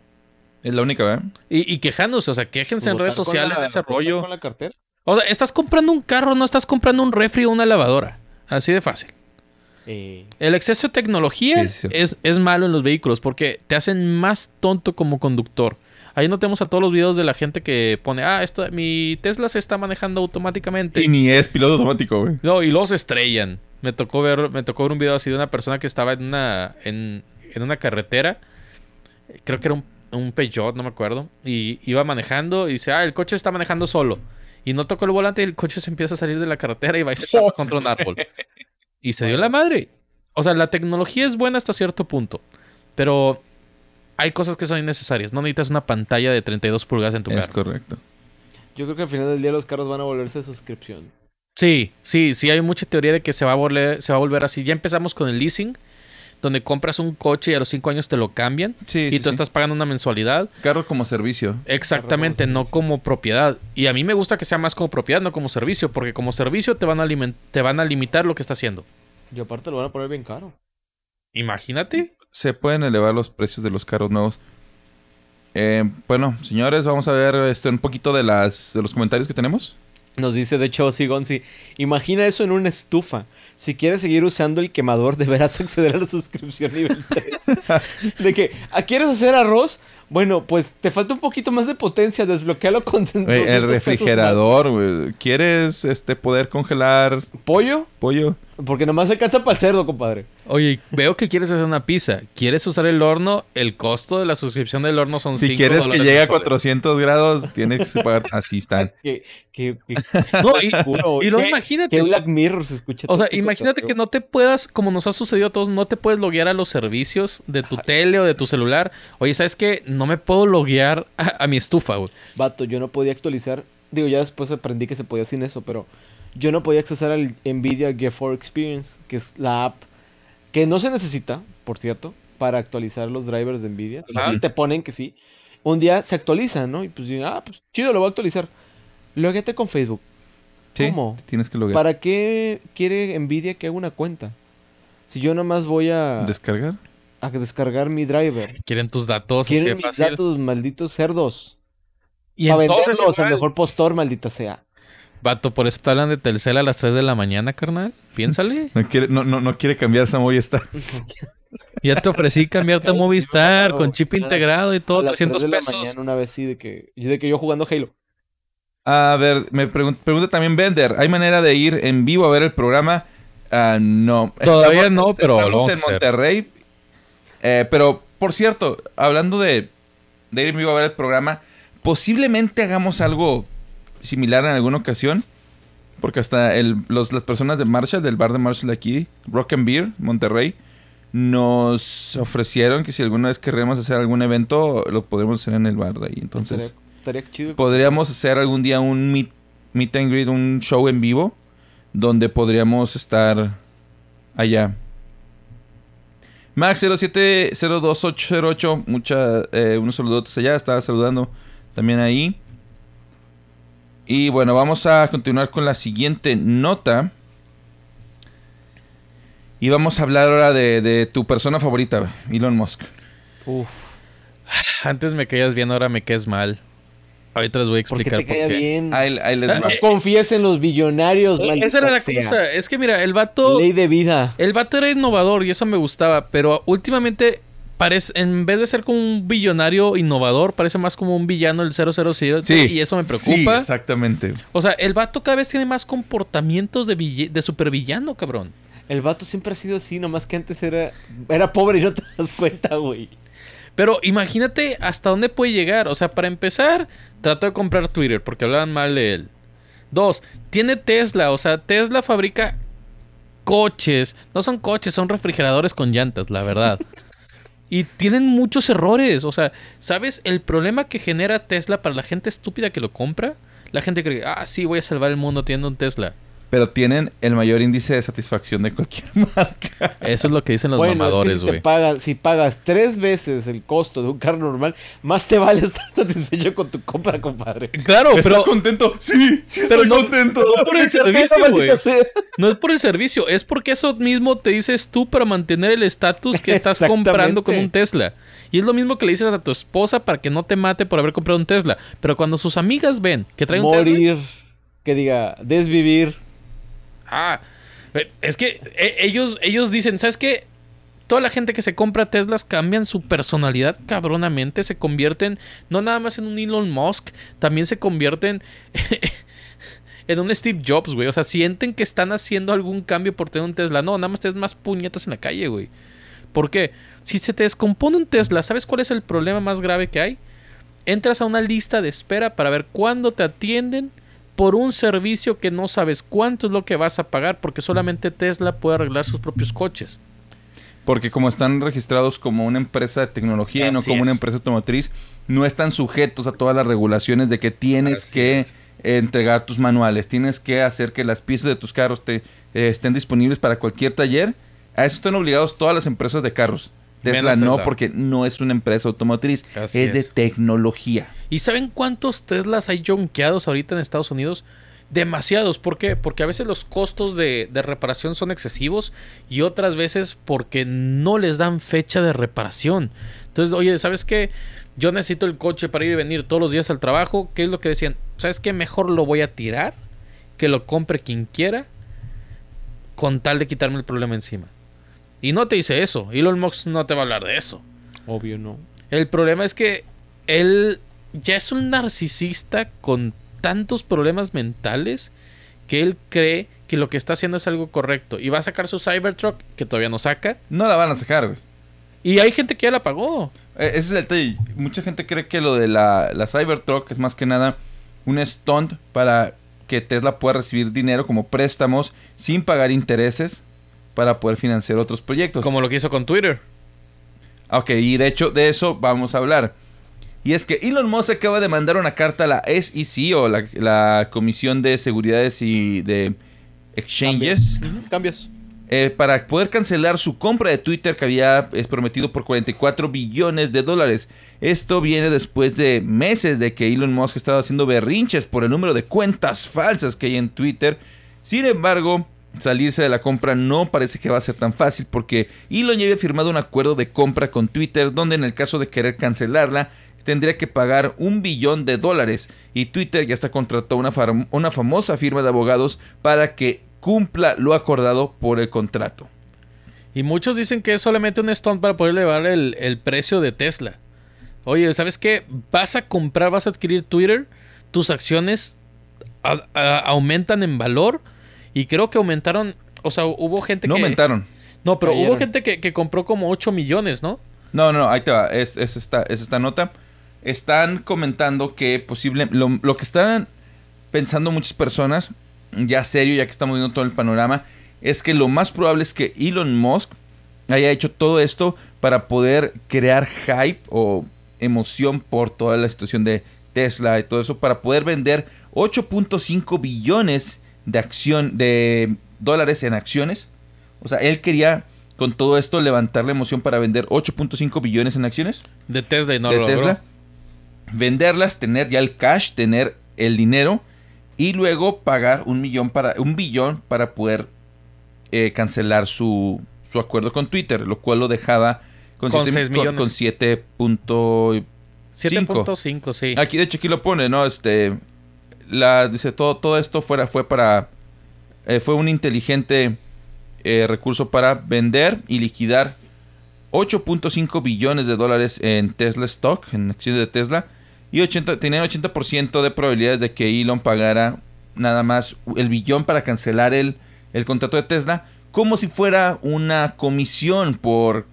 Es la única, ¿verdad?
Y, y quejándose, o sea, quéjense en redes sociales
la-
de ese
votar
rollo.
con la cartera.
O sea, estás comprando un carro, no estás comprando un refri o una lavadora. Así de fácil.
Eh,
El exceso de tecnología
Sí, es
es, es malo en los vehículos porque te hacen más tonto como conductor. Ahí no tenemos a todos los videos de la gente que pone, ah, esto, mi Tesla se está manejando automáticamente.
Y ni es piloto automático, güey.
No, y se estrellan. Me tocó ver, me tocó ver un video así de una persona que estaba en una, en, en una carretera. Creo que era un, un Peugeot, no me acuerdo. Y iba manejando y dice, ah, el coche está manejando solo. Y no tocó el volante y el coche se empieza a salir de la carretera y va y se estampa contra un árbol. <laughs> Y se dio la madre. O sea, la tecnología es buena hasta cierto punto. Pero hay cosas que son innecesarias. No necesitas una pantalla de 32 pulgadas en tu
Es
carro.
correcto.
yo creo que al final del día los carros van a volverse suscripción.
Sí, sí, sí, hay mucha teoría de que se va a volver, se va a volver así. Ya empezamos con el leasing, donde compras un coche y a los cinco años te lo cambian
Sí,
y
sí,
tú
sí.
estás pagando una mensualidad.
Carro como servicio.
Exactamente, no como propiedad. Y a mí me gusta que sea más como propiedad, no como servicio, porque como servicio te van a, te van a limitar lo que está haciendo.
Y aparte lo van a poner bien caro.
Imagínate.
Se pueden elevar los precios de los carros nuevos. Eh, bueno, señores, vamos a ver este, un poquito de, las, de los comentarios que tenemos.
Nos dice de hecho Gonzi, imagina eso en una estufa. Si quieres seguir usando el quemador, deberás <laughs> acceder a la suscripción nivel 3. <laughs> de que, ¿ah, ¿quieres hacer arroz? Bueno, pues te falta un poquito más de potencia, desbloquealo con
Güey,
200
el refrigerador, güey. ¿Quieres este, poder congelar.
¿Pollo?
pollo?
Porque nomás alcanza para el cerdo, compadre.
Oye, veo que quieres hacer una pizza. ¿Quieres usar el horno? El costo de la suscripción del horno son
Si
cinco
quieres que llegue a
mensuales.
400 grados, tienes que pagar. <laughs> Así están.
Que, que, que- <laughs>
No, y,
oscuro,
y luego
que-
imagínate.
que Black Mirror se escucha.
O sea,
este
imagínate que no te puedas, como nos ha sucedido a todos, no te puedes loguear a los servicios de tu tele o de tu celular. Oye, ¿sabes qué? No me puedo loguear a, a mi estufa, güey.
Vato, yo no podía actualizar. Digo, ya después aprendí que se podía sin eso, pero yo no podía accesar al Nvidia GeForce Experience, que es la app que no se necesita, por cierto, para actualizar los drivers de Nvidia.
Ajá.
Te ponen que sí. Un día se actualiza, ¿no? Y pues, ah, pues chido, lo voy a actualizar. Loguéate con Facebook.
Sí,
¿Cómo?
tienes que lograr.
¿Para qué quiere Nvidia que haga una cuenta? Si yo nomás voy a,
¿Descargar?
A descargar mi driver.
Quieren tus datos así de
Quieren mis
fácil.
datos, malditos cerdos.
Y
Para
entonces,
venderlos al mejor postor, maldita sea.
Vato, por eso te hablan de Telcel a las 3 de la mañana, carnal. Piénsale. <laughs>
No quiere, no, no, no quiere cambiar Samoy está. <laughs>
ya te ofrecí cambiarte a Movistar con chip
A
integrado y todo,
A las
300
3 de la
pesos.
mañana una vez sí de que, de que yo jugando Halo.
A ver, me pregun- pregunta también Bender. ¿Hay manera de ir en vivo a ver el programa? Ah, no.
Todavía no, pero lo
Estamos
a
en
hacer.
Monterrey. Eh, pero, por cierto, hablando de, de ir en vivo a ver el programa, posiblemente hagamos algo similar en alguna ocasión. Porque hasta el, los, las personas de Marshall, del bar de Marshall aquí, Rock and Beer, Monterrey, nos ofrecieron que si alguna vez queremos hacer algún evento, lo podremos hacer en el bar de ahí. Entonces,
estaría, estaría chido.
podríamos hacer algún día un meet, meet and greet, un show en vivo, donde podríamos estar allá. Max 0702808, mucha, eh, unos saludotes allá, estaba saludando también ahí. Y bueno, vamos a continuar con la siguiente nota. Y vamos a hablar ahora de, tu persona favorita, Elon Musk.
Antes me caías bien, ahora me caes mal. Ahorita les voy a
¿Por
explicar
te caía bien?
Ahí, ahí les va.
No confíes en los billonarios,
Eh, Esa era la
sea.
cosa. Es que mira, el vato.
Ley de vida.
El vato era innovador y eso me gustaba, pero últimamente parece, en vez de ser como un billonario innovador, parece más como un villano del 007
Sí.
y eso me
Sí,
preocupa.
exactamente.
o sea, el vato cada vez tiene más comportamientos de, de supervillano, cabrón.
El vato siempre ha sido así, nomás que antes era, era pobre y no te das cuenta, güey.
Pero imagínate hasta dónde puede llegar. O sea, para empezar, trató de comprar Twitter porque hablaban mal de él. Dos, tiene Tesla. O sea, Tesla fabrica coches. No son coches, son refrigeradores con llantas, la verdad. <laughs> y tienen muchos errores. O sea, ¿sabes el problema que genera Tesla para la gente estúpida que lo compra? La gente cree, ah, sí, voy a salvar el mundo teniendo un Tesla.
Pero tienen el mayor índice de satisfacción de cualquier <laughs> marca.
Eso es lo que dicen los
bueno,
mamadores,
es que si,
güey.
te pagas, si pagas tres veces el costo de un carro normal, más te vale <laughs> estar satisfecho con tu compra, compadre.
Claro, pero
¿Estás contento? Sí, sí estoy
no-
contento.
no por el <laughs> servicio, güey. No es por el servicio, es porque eso mismo te dices tú para mantener el estatus que estás comprando con un Tesla. Y es lo mismo que le dices a tu esposa para que no te mate por haber comprado un Tesla. Pero cuando sus amigas ven que trae un Tesla.
Morir, que diga, desvivir.
Eh, es que eh, ellos, ellos dicen, ¿sabes qué? Toda la gente que se compra Teslas cambian su personalidad cabronamente, se convierten no nada más en un Elon Musk, también se convierten <laughs> en un Steve Jobs, güey. O sea, sienten que están haciendo algún cambio por tener un Tesla. No, nada más te das más puñetas en la calle, güey. ¿Por qué? Si se te descompone un Tesla, ¿sabes cuál es el problema más grave que hay? Entras a una lista de espera para ver cuándo te atienden por un servicio que no sabes cuánto es lo que vas a pagar porque solamente Tesla puede arreglar sus propios coches.
Porque como están registrados como una empresa de tecnología y no como una
es.
empresa automotriz, no están sujetos a todas las regulaciones de que tienes
Así
que
es.
entregar tus manuales, tienes que hacer que las piezas de tus carros te, eh, estén disponibles para cualquier taller. A eso están obligados todas las empresas de carros. Tesla
Menos
no,
Tesla.
porque no es una empresa automotriz, es, de tecnología.
¿Y saben cuántos Teslas hay jonqueados ahorita en Estados Unidos? Demasiados. ¿Por qué? Porque a veces los costos de, de reparación son excesivos y otras veces porque no les dan fecha de reparación. Entonces, oye, ¿sabes qué? Yo necesito el coche para ir y venir todos los días al trabajo. ¿Qué es lo que decían? ¿Sabes qué? Mejor lo voy a tirar, que lo compre quien quiera, con tal de quitarme el problema encima. Y no te dice eso. Elon Musk no te va a hablar de eso.
Obvio, no.
El problema es que él ya es un narcisista con tantos problemas mentales que él cree que lo que está haciendo es algo correcto. Y va a sacar su Cybertruck, que todavía no saca.
No la van a sacar, güey.
Y hay gente que ya la pagó.
Eh, Ese es el detalle. Mucha gente cree que lo de la, la Cybertruck es más que nada un stunt para que Tesla pueda recibir dinero como préstamos sin pagar intereses para poder financiar otros proyectos.
Como lo que hizo con Twitter.
Ok, y de hecho de eso vamos a hablar. Y es que Elon Musk acaba de mandar una carta a la SEC o la, la Comisión de Seguridades y de Exchanges
Cambios.
eh, para poder cancelar su compra de Twitter que había eh, prometido por 44 billones de dólares. Esto viene después de meses de que Elon Musk estaba haciendo berrinches por el número de cuentas falsas que hay en Twitter. Sin embargo, salirse de la compra no parece que va a ser tan fácil porque Elon ya había firmado un acuerdo de compra con Twitter donde en el caso de querer cancelarla tendría que pagar un billón de dólares y Twitter ya está contrató una, una famosa firma de abogados para que cumpla lo acordado por el contrato.
Y muchos dicen que es solamente un stunt para poder elevar el, el precio de Tesla. Oye, ¿sabes qué? Vas a comprar, vas a adquirir Twitter, tus acciones aumentan en valor y creo que aumentaron, o sea, hubo gente
No
que...
aumentaron.
No, pero hubo gente que, que compró como 8 millones, ¿no?
No, no, ahí te va. Es, es esta, es esta nota. Están comentando que posible. Lo, lo que están pensando muchas personas, ya serio, ya que estamos viendo todo el panorama, es que lo más probable es que Elon Musk haya hecho todo esto para poder crear hype o emoción por toda la situación de Tesla y todo eso, para poder vender 8.5 billones de acción de dólares en acciones. O sea, él quería con todo esto levantar la emoción para vender 8.5 billones en acciones
De Tesla y no
de
lo logró.
Tesla. Venderlas, tener ya el cash, tener el dinero y luego pagar un millón para un billón para poder eh, cancelar su, su acuerdo con Twitter, lo cual lo dejaba con,
Con
siete-
seis
con-
millones.
con 7 punto-
7.5, sí.
Aquí, de hecho, aquí lo pone, ¿no? Este. La, dice, todo, todo esto fuera, fue para. eh, fue un inteligente eh, recurso para vender y liquidar 8.5 billones de dólares en Tesla stock, en acciones de Tesla. Y 80, tenían 80% de probabilidades de que Elon pagara nada más el billón para cancelar el, el contrato de Tesla, como si fuera una comisión por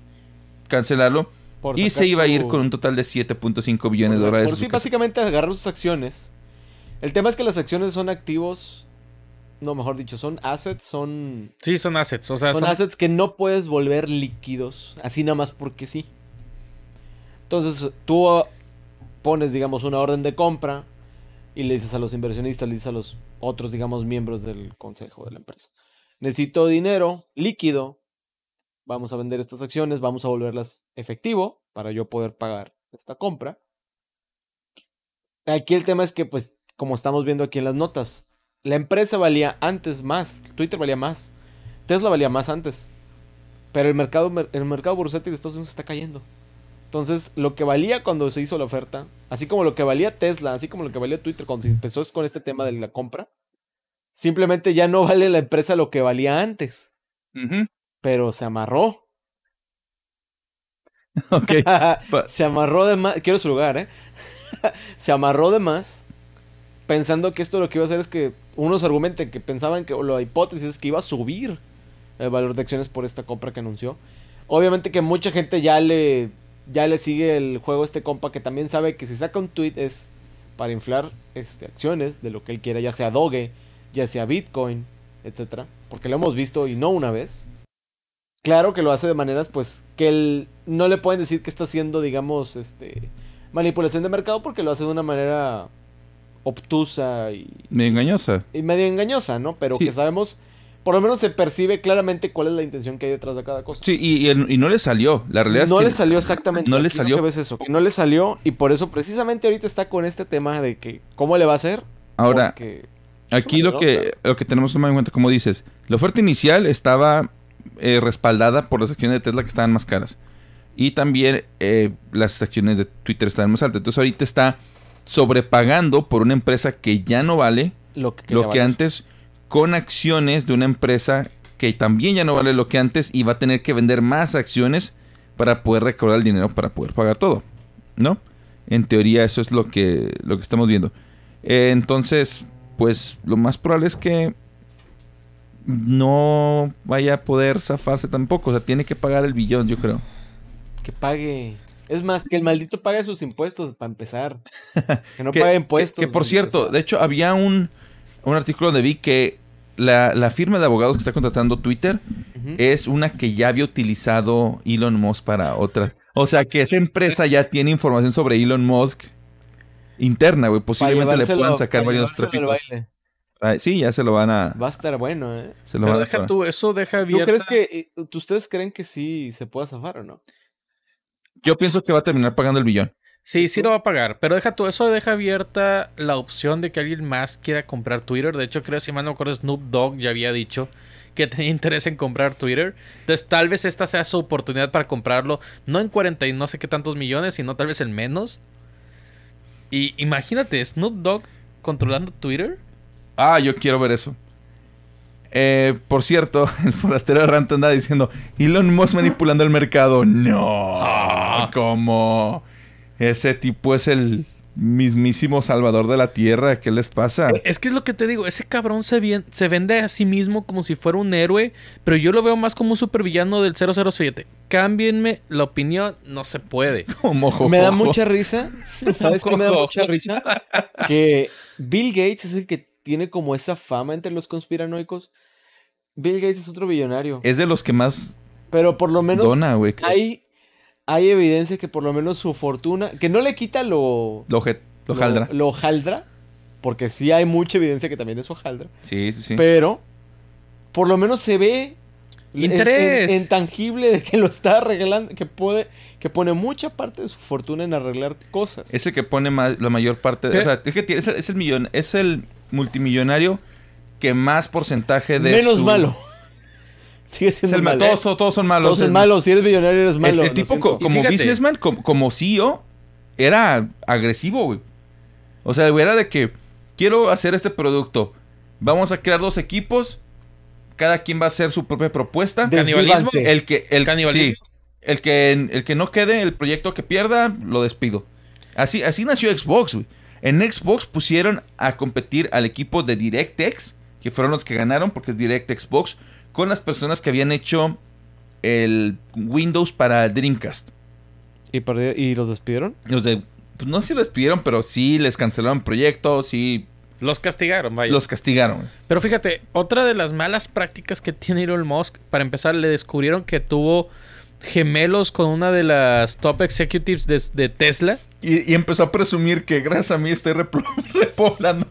cancelarlo.
Por
Y se iba a ir con un total de 7.5 billones de dólares.
Por sí, básicamente agarrar sus acciones. El tema es que las acciones son activos. No, mejor dicho, son assets, son,
Sí, son assets. O sea,
son
son-
assets que no puedes volver líquidos. Así nada más porque sí. Entonces, tú pones, digamos, una orden de compra. y le dices a los inversionistas, le dices a los otros, digamos, miembros del consejo de la empresa. Necesito dinero líquido. Vamos a vender estas acciones, vamos a volverlas efectivo para yo poder pagar esta compra. Aquí el tema es que, pues, como estamos viendo aquí en las notas, la empresa valía antes más, Twitter valía más, Tesla valía más antes, pero el mercado, el mercado bursátil de Estados Unidos está cayendo. Entonces, lo que valía cuando se hizo la oferta, así como lo que valía Tesla, así como lo que valía Twitter cuando se empezó con este tema de la compra, simplemente ya no vale la empresa lo que valía antes. Pero se amarró.
Ok. <laughs>
se amarró de más. Quiero su lugar, ¿eh? <laughs> se amarró de más. Pensando que esto lo que iba a hacer es que unos argumenten que pensaban que, o la hipótesis es que iba a subir el valor de acciones por esta compra que anunció. Obviamente que mucha gente ya le, ya le sigue el juego a este compa que también sabe que si saca un tweet es para inflar este, acciones de lo que él quiera, ya sea Doge, ya sea Bitcoin, etcétera, porque lo hemos visto y no una vez. Claro que lo hace de maneras pues que él no le pueden decir que está haciendo, digamos, este manipulación de mercado porque lo hace de una manera obtusa y
medio engañosa.
Y medio engañosa, ¿no? Pero que sabemos por lo menos se percibe claramente cuál es la intención que hay detrás de cada cosa.
Sí, y, y, no le salió. La realidad es
no
que.
No le salió exactamente.
No le salió.
Que ves eso, que no le salió y por eso precisamente ahorita está con este tema de que cómo le va a hacer.
Ahora, aquí lo que, lo que tenemos que tomar en cuenta, como dices, la oferta inicial estaba eh, respaldada por las acciones de Tesla que estaban más caras. Y también eh, las acciones de Twitter estaban más altas. Entonces ahorita está sobrepagando por una empresa que ya no vale
lo que,
lo que antes con acciones de una empresa que también ya no vale lo que antes y va a tener que vender más acciones para poder recaudar el dinero para poder pagar todo, ¿no? En teoría eso es lo que, lo que estamos viendo. Eh, entonces, pues lo más probable es que no vaya a poder zafarse tampoco. O sea, tiene que pagar el billón, yo creo.
Que pague. Es más, que el maldito pague sus impuestos para empezar. <laughs> Que no pague impuestos.
Que, por cierto, de hecho, había un, un artículo donde vi que la, firma de abogados que está contratando Twitter es una que ya había utilizado Elon Musk para otras. O sea que esa empresa ya tiene información sobre Elon Musk interna, güey. Posiblemente le puedan sacar varios tráficos. sí, ya se lo van a.
Va a estar bueno, ¿eh?
Se lo van a
deja tú, eso deja abierta.
¿Tú crees que. Eh, ¿Ustedes creen que sí se pueda zafar o no?
Yo pienso que va a terminar pagando el billón.
Sí, sí lo va a pagar, pero deja tú, eso deja abierta la opción de que alguien más quiera comprar Twitter. De hecho, creo, si mal no me acuerdo, Snoop Dogg ya había dicho que tenía <laughs> interés en comprar Twitter. Entonces, tal vez esta sea su oportunidad para comprarlo, no en 40 y no sé qué tantos millones, sino tal vez en menos. Y imagínate, Snoop Dogg controlando Twitter.
Ah, yo quiero ver eso. Eh, por cierto, <laughs> el forastero errante anda diciendo Elon Musk manipulando el mercado. No, ¿cómo? Ese tipo es el mismísimo salvador de la tierra. ¿Qué les pasa?
Es que es lo que te digo. Ese cabrón se, se vende a sí mismo como si fuera un héroe. Pero yo lo veo más como un supervillano del 007. Cámbienme la opinión. No se puede. <laughs>
me da mucha risa. <laughs> ¿Sabes qué me da mucha risa? Que Bill Gates es el que tiene como esa fama entre los conspiranoicos. Bill Gates es otro billonario.
Es de los que más...
Pero por lo menos
dona, güey.
Hay hay evidencia que por lo menos su fortuna, que no le quita lo...
Lo, lo jaldra.
Lo, jaldra, porque sí hay mucha evidencia que también es hojaldra.
Sí, sí, sí.
Pero, por lo menos se ve...
Interés.
intangible de que lo está arreglando, que puede, que pone mucha parte de su fortuna en arreglar cosas.
Ese que pone la mayor parte de... O sea, es, que es, el, es el millón, es el multimillonario que más porcentaje de
Menos malo. Sigue siendo
malo. ¿eh? Todos, todos, son malos.
Todos son malos. Si eres millonario, eres malo.
El, tipo, como businessman, como, CEO, era agresivo, güey. O sea, era de que quiero hacer este producto. Vamos a crear dos equipos. Cada quien va a hacer su propia propuesta.
Canibalismo.
El que, el, el que, el que no quede, el proyecto que pierda, lo despido. Así, así nació Xbox, güey. En Xbox pusieron a competir al equipo de DirectX, que fueron los que ganaron porque es Direct Xbox con las personas que habían hecho el Windows para Dreamcast.
¿Y, ¿y los despidieron?
Los de, pues no sé si los despidieron, pero sí les cancelaron proyectos y...
Los castigaron, vaya.
Los castigaron.
Pero fíjate, otra de las malas prácticas que tiene Elon Musk, para empezar, le descubrieron que tuvo gemelos con una de las top executives de, Tesla.
Y, y empezó a presumir que gracias a mí estoy <laughs> repoblando.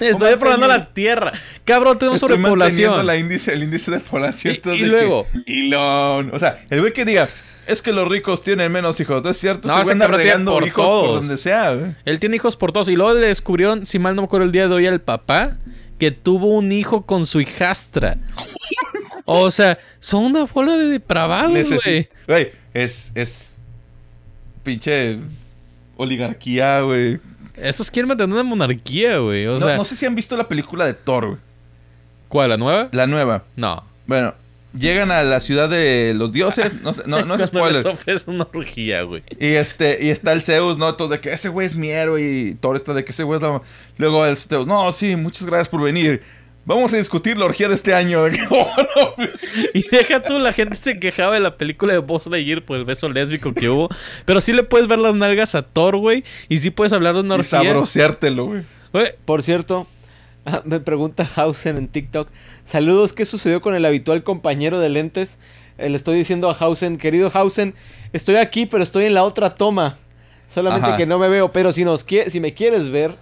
<laughs>
Estoy probando la tierra. Cabrón, tenemos
Estoy
sobrepoblación.
la índice, el índice de población.
Y- luego-
que, Elon. O sea, el güey que diga, es que los ricos tienen menos hijos. ¿No es cierto?
No,
Ese
ese cabrón tiene por
hijos por
todos.
donde sea, güey.
Él tiene hijos por todos. Y luego le descubrieron, si mal no me acuerdo el día de hoy, al papá que tuvo un hijo con su hijastra. <laughs> O sea, son una bola de depravados, güey.
Güey, es, es pinche oligarquía, güey.
Estos quieren mantener una monarquía, güey. O
No,
sea,
no sé si han visto la película de Thor, güey.
¿cuál? ¿La nueva?
La nueva.
No.
Bueno, llegan a la ciudad de los dioses. No, sé- no, no es <laughs> spoiler.
ofrecen una orgía, güey.
Y este, y está el Zeus, ¿no? Todo de que ese güey es mi héroe y Thor está de que ese güey es la... Luego el Zeus, no, sí, muchas gracias por venir. Vamos a discutir la orgía de este año. <laughs> <laughs>
Y deja tú, la gente se quejaba de la película de Buzz Lightyear por el beso lésbico que hubo. Pero sí le puedes ver las nalgas a Thor, güey. Y sí puedes hablar de una
y
orgía.
sabroseártelo, güey.
Por cierto, <laughs> ah, me pregunta Hausen en TikTok. Saludos, ¿qué sucedió con el habitual compañero de lentes? Eh, le estoy diciendo a Hausen, querido Hausen, estoy aquí, pero estoy en la otra toma. Solamente
Ajá.
que no me veo, pero si, nos si me quieres ver,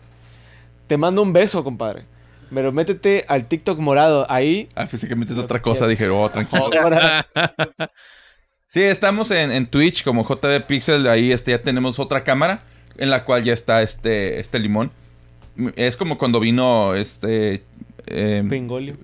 te mando un beso, compadre. Pero métete al TikTok morado. Ahí.
Ah, pensé que metes otra cosa. Dije, oh, tranquilo. <laughs> <laughs> Sí, estamos en, en Twitch como JB Pixel. Ahí este, ya tenemos otra cámara en la cual ya está este, este limón. Es como cuando vino este... eh,
Pingolio.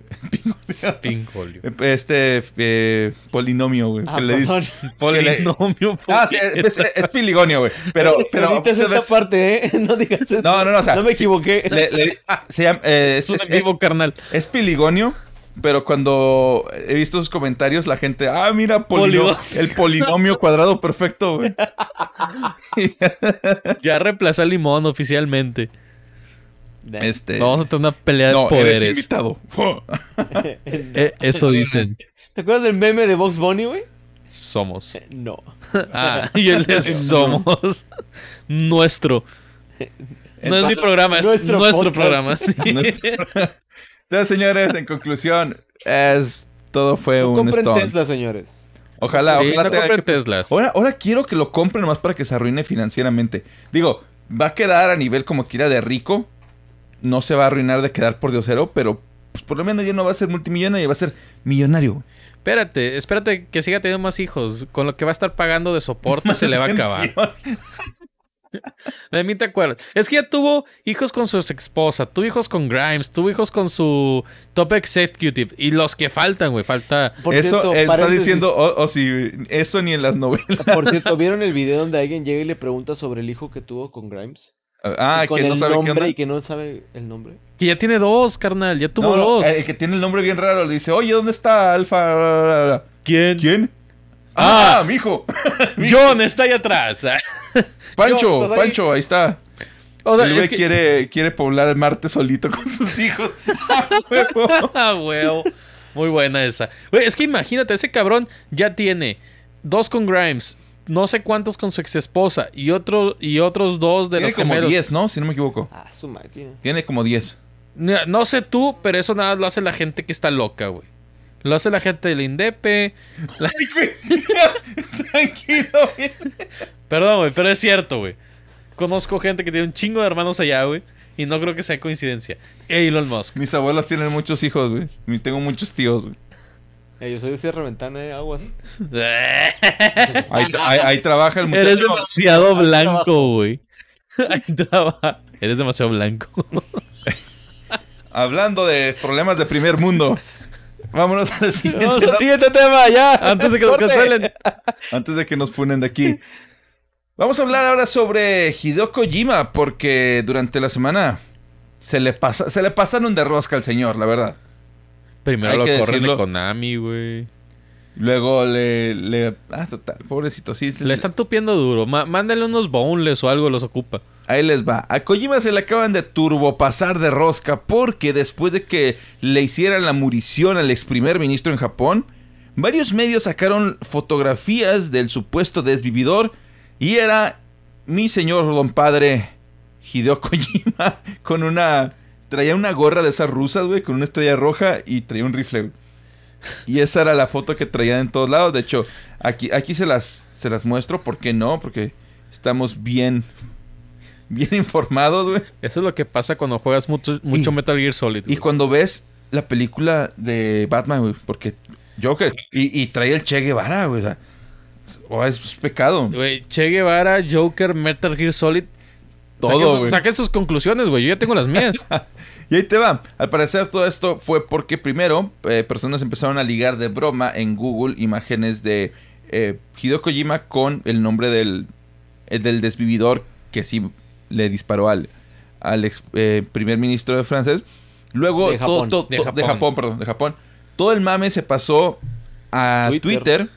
<laughs>
Pincolio.
este eh, polinomio, güey.
Ah,
le dice-. <laughs>
Polinomio. <laughs>
Ah, sí, es, es- es piligonio, güey. Pero, pero
Editas esta
¿sabes?
parte, ¿eh? No digas eso.
No, no, no, o sea,
No me equivoqué.
Le- le- se llama, eh, es,
vivo, carnal.
es piligonio, pero cuando he visto sus comentarios, la gente, ah, mira, polino- el polinomio cuadrado perfecto, güey.
Ya reemplazó al limón oficialmente.
Este,
Vamos a tener una pelea de
no, eres
poderes.
invitado. <laughs>
Eh, eso dicen.
¿Te acuerdas del meme de Box Bunny, güey?
Somos.
No. <laughs>
Ah, <laughs> y el de somos. Nuestro. No es mi programa, es
nuestro
nuestro, programa. sí.
Entonces, señores, en conclusión, es todo fue
No
un
compren
stunt.
Tesla, señores.
Ojalá,
Sí,
ojalá
no
tenga
compren
que-
Teslas.
Ahora, ahora quiero que lo compren nomás para que se arruine financieramente. Digo, va a quedar a nivel como quiera de rico. No se va a arruinar de quedar por diosero, pero pues, por lo menos ya no va a ser multimillonario, va a ser millonario.
Espérate, espérate que siga teniendo más hijos. Con lo que va a estar pagando de soporte se le va a acabar. De mí te acuerdas. Es que ya tuvo hijos con su ex esposa, tuvo hijos con Grimes, tuvo hijos con su top executive. Y los que faltan, güey, falta.
Por
eso
cierto,
está diciendo, o si eso ni en las novelas.
Por cierto, ¿vieron el video donde alguien llega y le pregunta sobre el hijo que tuvo con Grimes?
Ah,
Y con
que no
el
sabe qué
nombre
onda.
y que no sabe el nombre.
Que ya tiene dos, carnal. Ya tuvo
No, no,
dos.
el que tiene el nombre bien raro le dice, oye, ¿dónde está Alfa?
¿Quién?
¿Quién? Ah, mi hijo. <laughs>
John está ahí atrás. <laughs>
Pancho,
¿estás ahí?
Pancho, ahí está.
O sea,
el güey
es que-
quiere, quiere poblar el Marte solito con sus hijos. ¡Ah, <laughs> huevo!
Ah, huevo. Muy buena esa. Güey, es que imagínate, ese cabrón ya tiene dos con Grimes, no sé cuántos con su ex esposa y, otro, y otros dos de
Tiene
los
como
gemelos.
10, ¿no? Si no me equivoco.
Ah, su máquina.
Tiene como 10.
No, no sé tú, pero eso nada más lo hace la gente que está loca, güey. Lo hace la gente del INDEPE. la- <laughs>
Tranquilo, güey.
Perdón, güey, pero es cierto, güey. Conozco gente que tiene un chingo de hermanos allá, güey. Y no creo que sea coincidencia. Elon Musk.
Mis abuelos tienen muchos hijos, güey. Y Tengo muchos tíos, güey.
Eh, yo soy de Sierra Ventana de Aguas. <laughs>
Ahí, tra- ahí- ahí trabaja el muchacho.
Eres demasiado blanco, güey. <laughs> Ahí trabaja. Eres demasiado blanco. <laughs>
Hablando de problemas de primer mundo. Vámonos al siguiente.
Vamos al siguiente tema, ya.
Antes de que nos cancelen.
Antes de que nos funen de aquí. Vamos a hablar ahora sobre Hideo Kojima, porque durante la semana se le, pasa, se le pasaron de rosca al señor, la verdad.
Primero
Hay
lo corren de
decirlo.
Konami, güey.
Luego le, le... Ah, total, pobrecito, sí.
Le están tupiendo duro. Ma- mándale unos boneless o algo, los ocupa.
Ahí les va. A Kojima se le acaban de turbopasar de rosca porque después de que le hicieran la murición al ex primer ministro en Japón, varios medios sacaron fotografías del supuesto desvividor y era mi señor don padre Hideo Kojima <laughs> con una... Traía una gorra de esas rusas, güey, con una estrella roja y traía un rifle, güey. Y esa era la foto que traían en todos lados. De hecho, aquí, aquí se, las, se las muestro. ¿Por qué no? Porque estamos bien bien informados, güey.
Eso es lo que pasa cuando juegas mucho, mucho
Y-
Metal Gear Solid.
Y cuando ves la película de Batman, güey, porque Joker, y, y trae el Che Guevara, güey, o sea, o es, es pecado.
Güey, Che Guevara, Joker, Metal Gear Solid.
Todo,
saquen sus-
güey.
Saquen sus conclusiones, güey. Yo ya tengo las mías. <laughs>
Y ahí te va. Al parecer todo esto fue porque primero eh, personas empezaron a ligar de broma en Google imágenes de eh, Hideo Kojima con el nombre del, eh, del desvividor que sí le disparó al, al ex eh, primer ministro de francés. Luego
De Japón.
todo-
De
to- de
Japón.
Japón, perdón, de Japón. Todo el mame se pasó a
Twitter.
Twitter,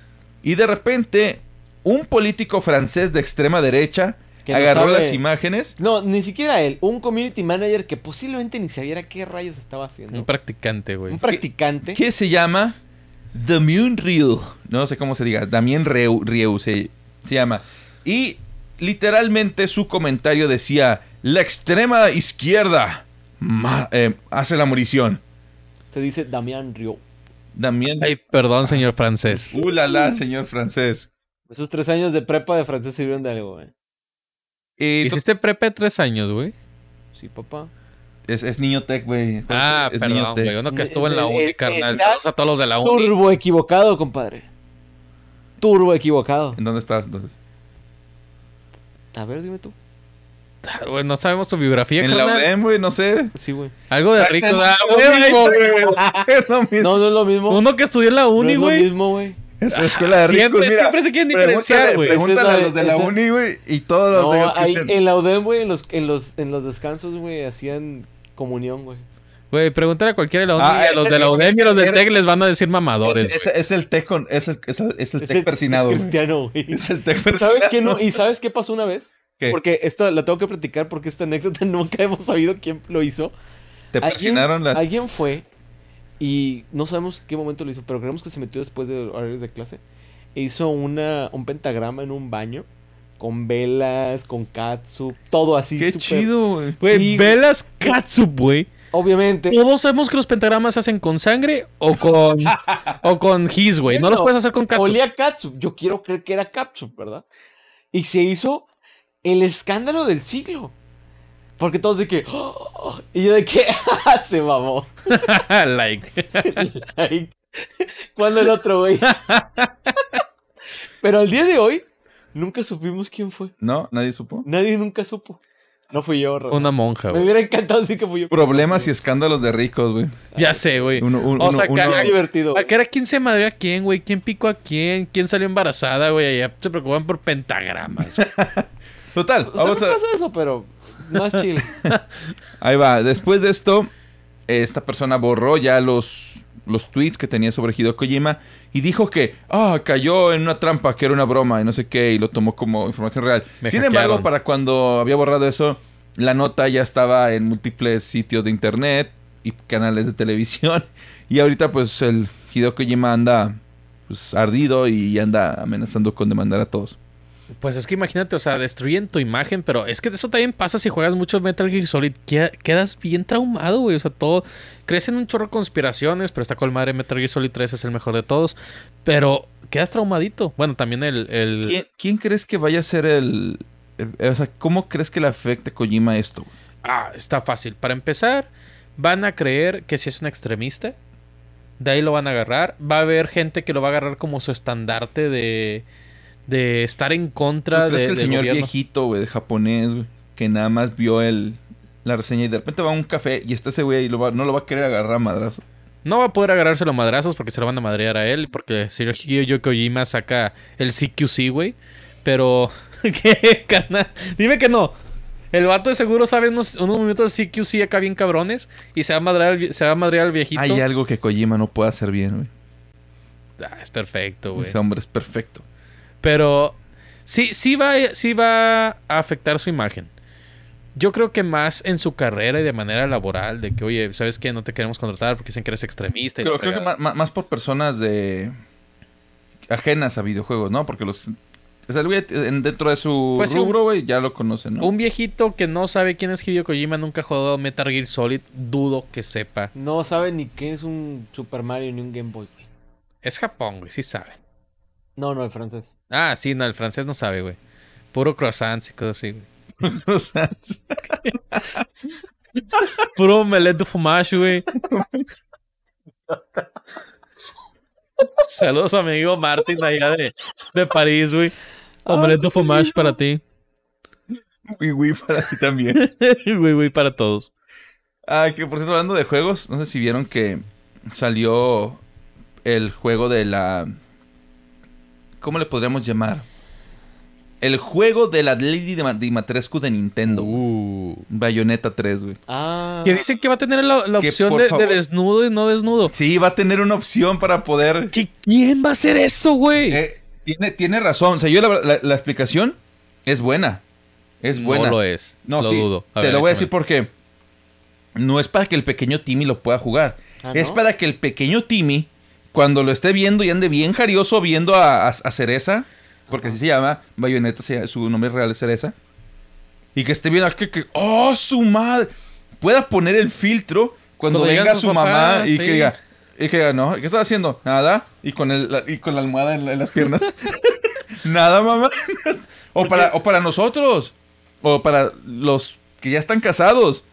y de repente un político francés de extrema derecha
Que no
agarró
sabe-
las imágenes.
No, ni siquiera él. Un community manager que posiblemente ni sabiera qué rayos estaba haciendo.
Un practicante, güey.
Un practicante.
que se llama Damien Rieu. No sé cómo se diga. Damien Rieu, Rieu se, se llama. Y literalmente su comentario decía: La extrema izquierda ma- eh, hace la morición.
Se dice Damián Rio.
Damien.
Ay, perdón, señor francés.
Uh, la, la, señor francés.
Esos tres años de prepa de francés sirvieron de algo, güey.
Eh,
Hiciste prepa de tres años, güey.
Sí, papá.
es, es niño tech, güey.
Ah,
Es niño
perdón,
tech.
güey. Uno que estuvo en la
Eh,
uni,
eh,
carnal. Saludos a todos los de la uni.
Turbo equivocado, compadre. Turbo equivocado.
¿En dónde estás entonces?
A ver, dime tú.
Güey, no sabemos tu biografía,
En la. UDEM, güey, no sé.
Sí, güey.
Algo de
Ah,
rico.
es
da,
lo
güey.
mismo, güey. <laughs> Es lo mismo.
No, no es lo mismo.
Uno que estudió en la
no
uni,
es lo
güey.
mismo, güey.
Es escuela de ricos.
Siempre,
mira.
siempre se quieren diferenciar, güey.
pregúntale
Esa es
a los de la
esa-
uni, güey, y todos los
No,
de los que
ahí,
sean-
en la UDEM, güey, en los, en, los, en los descansos, güey, hacían comunión, güey.
Güey, pregúntale a cualquiera de la uni.
Ah,
a los de la
eh,
UDEM y a los del TEC les van a decir mamadores.
Es,
güey.
es- es el tech con, es el, es el, es el persinado. güey.
Cristiano, güey. <laughs>
Es el tech persinado.
¿Sabes qué no? ¿Y sabes qué pasó una vez?
¿Qué?
Porque esto la tengo que platicar porque esta anécdota <laughs> nunca hemos sabido quién lo hizo.
Te
Alguien-
persinaron la...
Alguien fue y no sabemos qué momento lo hizo, pero creemos que se metió después de horarios de clase. E hizo una, un pentagrama en un baño con velas, con katsu, todo así.
Qué chido, güey.
Sí,
velas katsup, güey.
Obviamente.
Todos sabemos que los pentagramas se hacen con sangre o con <laughs> o con gis, güey. No los puedes hacer con katsup.
Olía katsu. Yo quiero creer que era katsu, ¿verdad? Y se hizo el escándalo del siglo. Porque todos de que. "Oh", y yo de que. <laughs> se mamó. <laughs>
like. <laughs>
Like, ¿Cuándo el otro, güey? Pero al día de hoy, nunca supimos quién fue.
¿No? ¿Nadie supo?
Nadie nunca supo. No fui yo, Rafa.
Una monja,
Me
güey.
hubiera encantado decir que fui yo.
Problemas y escándalos de ricos, güey.
Ya sé, güey.
Uno, un-
O
uno-
sea, que
uno-
Qué divertido.
Acá era quién se madrió a quién, güey. ¿Quién picó a quién? ¿Quién salió embarazada, güey? Allá se preocupan por pentagramas. güey.
Total, vamos
También
a...
pasa eso, pero más chill. <laughs>
Ahí va. Después de esto, esta persona borró ya los, los tweets que tenía sobre Hideo Kojima y dijo que ah, cayó en una trampa, que era una broma y no sé qué, y lo tomó como información real.
Me
Sin
hackearon.
embargo, para cuando había borrado eso, la nota ya estaba en múltiples sitios de internet y canales de televisión. <laughs> Y ahorita, pues, el Hideo Kojima anda pues, ardido y anda amenazando con demandar a todos.
Pues es que imagínate, o sea, destruyen tu imagen, pero es que eso también pasa si juegas mucho Metal Gear Solid. Queda- Quedas bien traumado, güey. O sea, todo. Crecen un chorro de conspiraciones, pero está con madre. Metal Gear Solid 3 es el mejor de todos. Pero quedas traumadito. Bueno, también el. el-
¿Quién, quién crees que vaya a ser el... el- o sea, ¿cómo crees que le afecte a Kojima esto? güey?
Ah, está fácil. Para empezar, van a creer que si es un extremista. De ahí lo van a agarrar. Va a haber gente que lo va a agarrar como su estandarte de. De estar en
¿Tú
contra
crees
de,
que el señor
gobierno.
viejito, güey, de japonés, güey, que nada más vio el, la reseña y de repente va a un café y está ese güey y lo va- no lo va a querer agarrar a madrazo?
No va a poder agarrárselo a madrazos porque se lo van a madrear a él. Porque el señor Hideo Kojima saca el CQC, güey. Pero. <laughs> ¿Qué, carnal? Dime que no. El vato de seguro sabe unos, unos momentos de CQC acá bien cabrones. Y se va a madrear se va a madrear al viejito.
Hay algo que Kojima no puede hacer bien, güey.
Ah, es perfecto, güey.
Ese hombre es perfecto.
Pero sí, sí va, sí va a afectar su imagen. Yo creo que más en su carrera y de manera laboral, de que, oye, ¿sabes qué? No te queremos contratar porque dicen que eres extremista. y
Creo, creo que más, por personas de ajenas a videojuegos, ¿no? Porque los... O sea, el güey en- dentro de su
Pues
rubro, güey, ya lo conocen, ¿no?
Un viejito que no sabe quién es Hideo Kojima, nunca ha jugado Metal Gear Solid, dudo que sepa.
No sabe ni qué es un Super Mario ni un Game Boy, güey.
Es Japón, güey, sí sabe.
No, no, el francés.
Ah, sí, no, el francés no sabe, güey. Puro croissants y cosas así, güey.
Puro Sans. <laughs>
Puro omelette de fumash, güey. Saludos a mi amigo Martin allá de, de París, güey. Omelette de fumash para ti.
Uy, uy, para ti también. <laughs>
Güey, güey, para todos.
Ah, que por cierto, hablando de juegos, no sé si vieron que salió el juego de la. ¿Cómo le podríamos llamar? El juego de la Lady de Ma- Dimitrescu de Nintendo.
Uh.
Bayonetta 3, güey.
Ah.
Que dicen que va a tener la, opción de, desnudo y no desnudo.
Sí, va a tener una opción para poder.
¿Qui- ¿Quién va a hacer eso, güey?
Eh, tiene, tiene razón. O sea, yo la, la- la explicación es buena. Es buena.
No lo es.
No,
lo
sí,
dudo.
te
ver,
lo voy a decir porque no es para que el pequeño Timmy lo pueda jugar.
Ah,
Es
¿no?
para que el pequeño Timmy, cuando lo esté viendo y ande bien jarioso viendo a, a- a Cereza, porque así se llama, Bayonetta, su nombre real es Cereza, y que esté viendo que, que ¡oh, su madre! Pueda poner el filtro cuando, venga su mamá y
sí.
que diga, y que diga, no, ¿qué estás haciendo? Nada. Y con, el, la, y con la almohada en, la- en las piernas. <laughs> <laughs> Nada, mamá. o, para, o para nosotros. O para los que ya están casados.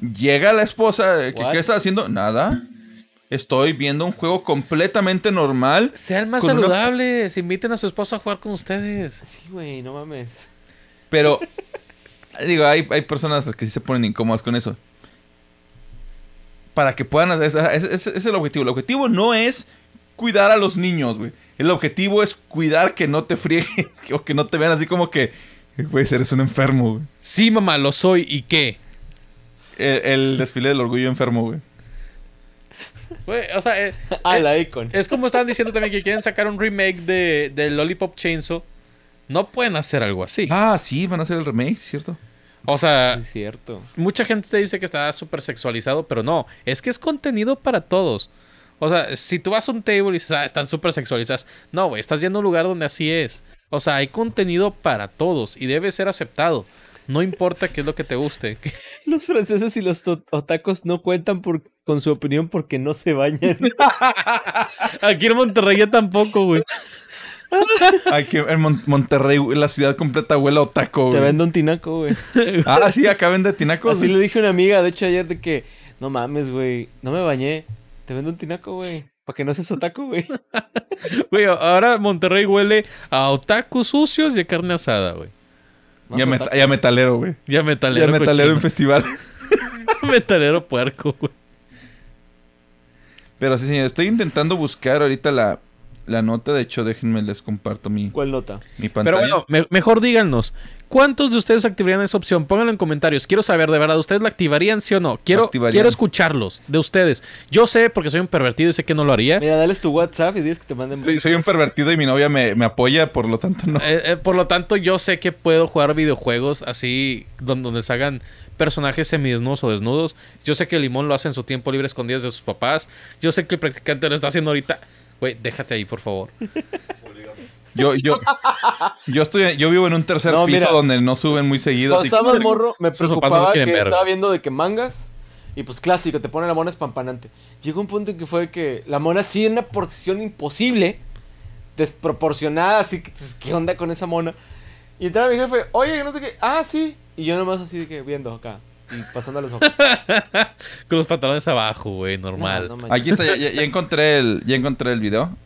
Llega la esposa. eh,
What?
¿Qué estás haciendo? Nada. Estoy viendo un juego completamente normal.
Sean más
una-
saludables. Inviten a su esposa a jugar con ustedes.
Sí, güey, no mames.
Pero, digo, hay, hay personas que sí se ponen incómodas con eso. Para que puedan hacer... Ese, ese- ese es el objetivo. El objetivo no es cuidar a los niños, güey. El objetivo es cuidar que no te frieguen <laughs> o que no te vean así como que... Güey, eres un enfermo, güey.
Sí, mamá, lo soy. ¿Y qué?
El, el desfile del orgullo enfermo, güey.
Güey, o sea, eh, <laughs>
Ah, la Icon.
es como estaban diciendo también que quieren sacar un remake de, de Lollipop Chainsaw. No pueden hacer algo así.
Ah, sí, van a hacer el remake, ¿cierto?
O sea,
Sí, cierto.
mucha gente te dice que está súper sexualizado, pero no. Es que es contenido para todos. O sea, si tú vas a un table y dices, ah, están súper sexualizadas. No, güey, estás yendo a un lugar donde así es. O sea, hay contenido para todos y debe ser aceptado. No importa qué es lo que te guste. <laughs>
Los franceses y los otacos no cuentan por, con su opinión porque no se bañan. <laughs>
Aquí en Monterrey ya tampoco, güey. <laughs>
Aquí en Mon- Monterrey, güey, la ciudad completa huele a otaco,
Te
güey.
vendo un tinaco, güey.
Ah, sí, acá vende tinacos.
Así
güey.
le dije a una amiga, de hecho, ayer de que, no mames, güey, no me bañé. Te vendo un tinaco, güey. Para que no seas otaku, güey.
Güey, ahora Monterrey huele a otakus sucios y a carne asada, güey.
Y a,
Más
meta-
otaku.
y a metalero, güey.
Y a
Y
metalero.
a metalero en
cochino.
festival. <laughs>
metalero puerco, güey.
Pero sí, señor, estoy intentando buscar ahorita la, la nota. De hecho, déjenme les comparto mi,
¿Cuál nota?
mi pantalla.
Pero bueno, me- mejor díganos. ¿Cuántos de ustedes activarían esa opción? Pónganlo en comentarios. Quiero saber, de verdad, ¿ustedes la activarían, sí o no? Quiero,
Activarían.
quiero escucharlos de ustedes. Yo sé, porque soy un pervertido y sé que no lo haría.
Mira, dales tu WhatsApp y dices que te manden.
Sí, soy un pervertido y mi novia me, me apoya, por lo tanto no.
Eh, eh, por lo tanto, yo sé que puedo jugar videojuegos así, don- donde se hagan personajes semidesnudos o desnudos. Yo sé que el limón lo hace en su tiempo libre escondidas de sus papás. Yo sé que el practicante lo está haciendo ahorita. Güey, déjate ahí, por favor. <laughs>
Yo, yo, yo estoy, yo vivo en un tercer
No,
piso
mira.
donde no suben muy seguido.
Cuando estaba más morro, me
no
preocupaba
lo
que
ver.
estaba viendo de que mangas. Y pues clásico, te pone la mona espampanante. Llegó un punto en que fue que la mona sí en una posición imposible, desproporcionada, así que, pues, ¿qué onda con esa mona? Y entraba mi jefe, oye, no sé qué, ah, sí. Y yo nomás así de que viendo acá y pasando los ojos. <laughs>
Con los pantalones abajo, güey, normal.
No, no manches.
Aquí está, ya, encontré el, ya encontré el video.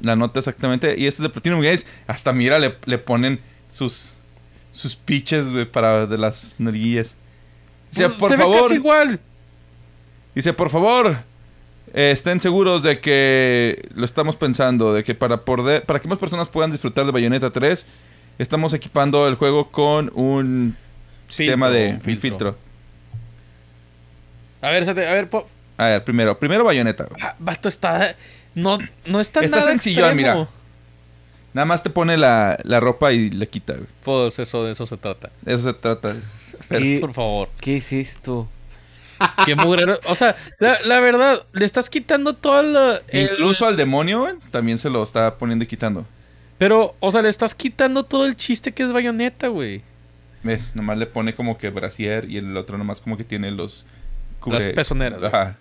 La nota exactamente. Y esto es de Platinum Games. Hasta mira, le, le ponen sus sus pitches, güey, para de las narguillas. Dice,
Pues,
por
se ve
favor.
casi igual.
Dice, por favor, eh, estén seguros de que lo estamos pensando, de que para, poder, para que más personas puedan disfrutar de Bayonetta 3, estamos equipando el juego con un sistema de
un
un
filtro.
filtro.
A ver, Sate, a ver, po-
A ver, primero, primero Bayonetta. güey.
ah, vato, está. No, no está,
Está
nada
sencillón,
extremo.
mira. Nada más te pone la, la ropa y le quita, güey.
Pues eso, de eso se trata.
De Eso se trata. Pero-
¿Qué,
Por <laughs> favor.
¿Qué es esto?
Qué mugrero. O sea, la, la verdad, le estás quitando todo el-
Incluso al demonio, güey, también se lo está poniendo y quitando.
Pero, o sea, le estás quitando todo el chiste que es bayoneta, güey.
¿Ves? Nomás le pone como que brasier y el otro nomás como que tiene los...
Las pezoneras, güey.
Ajá.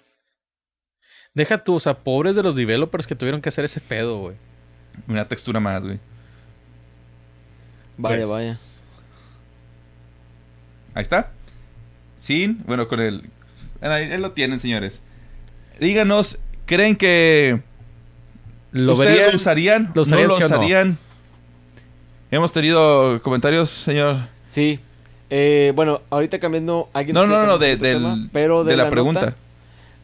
Deja tú, o sea, pobres de los developers que tuvieron que hacer ese pedo, güey.
Una textura más, güey.
Vaya,
Pues,
vaya.
Ahí está. Sin, bueno, con el... Ahí, ahí lo tienen, señores. Díganos, ¿creen que
¿Lo
ustedes
verían?
lo usarían?
¿Lo usarían,
¿No lo
sí o no?
usarían? Hemos tenido comentarios, señor.
Sí. Eh, bueno, ahorita cambiando. ¿alguien
No, no, no, de, del-
tema? pero
de la, pregunta.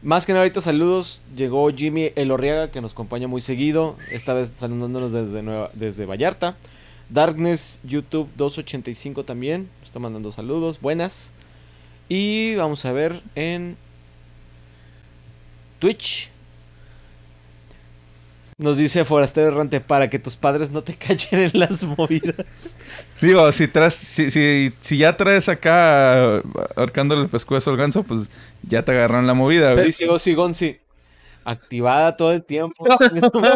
Más que nada, ahorita saludos. Llegó Jimmy Elorriaga, que nos acompaña muy seguido. Esta vez saludándonos desde, Nueva, desde Vallarta. Darkness YouTube 285 también. nos Está mandando saludos. Buenas. Y vamos a ver en Twitch. Nos dice Forastero Errante para que tus padres no te <laughs> cachen en las movidas.
Digo, si, traes, si, si, si ya traes acá ahorcándole el pescuezo al ganso, pues ya te agarran la movida. güey.
Dice Ozzy Gonzi. Activada todo el tiempo.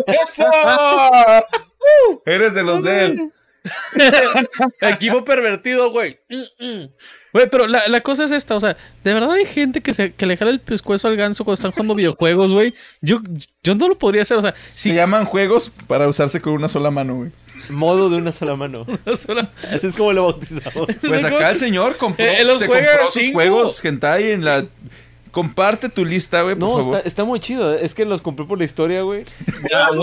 ¡Eso! <laughs> <laughs> Eres de los de él. <laughs>
Equipo pervertido, güey. Güey, pero la, la cosa es esta, o sea, de verdad hay gente que, se, que le jala el pescuezo al ganso cuando están jugando videojuegos, güey. Yo, yo no lo podría hacer, o sea,
Se
si
llaman juegos para usarse con una sola mano, güey.
Modo de una sola mano. <laughs>
sola-
Así es como lo bautizamos.
Pues acá el señor compró,
Eh,
se compró sus juegos hentai en la... Comparte tu lista, güey, por
No,
favor.
está, está muy chido. Es que los compré por la historia, güey.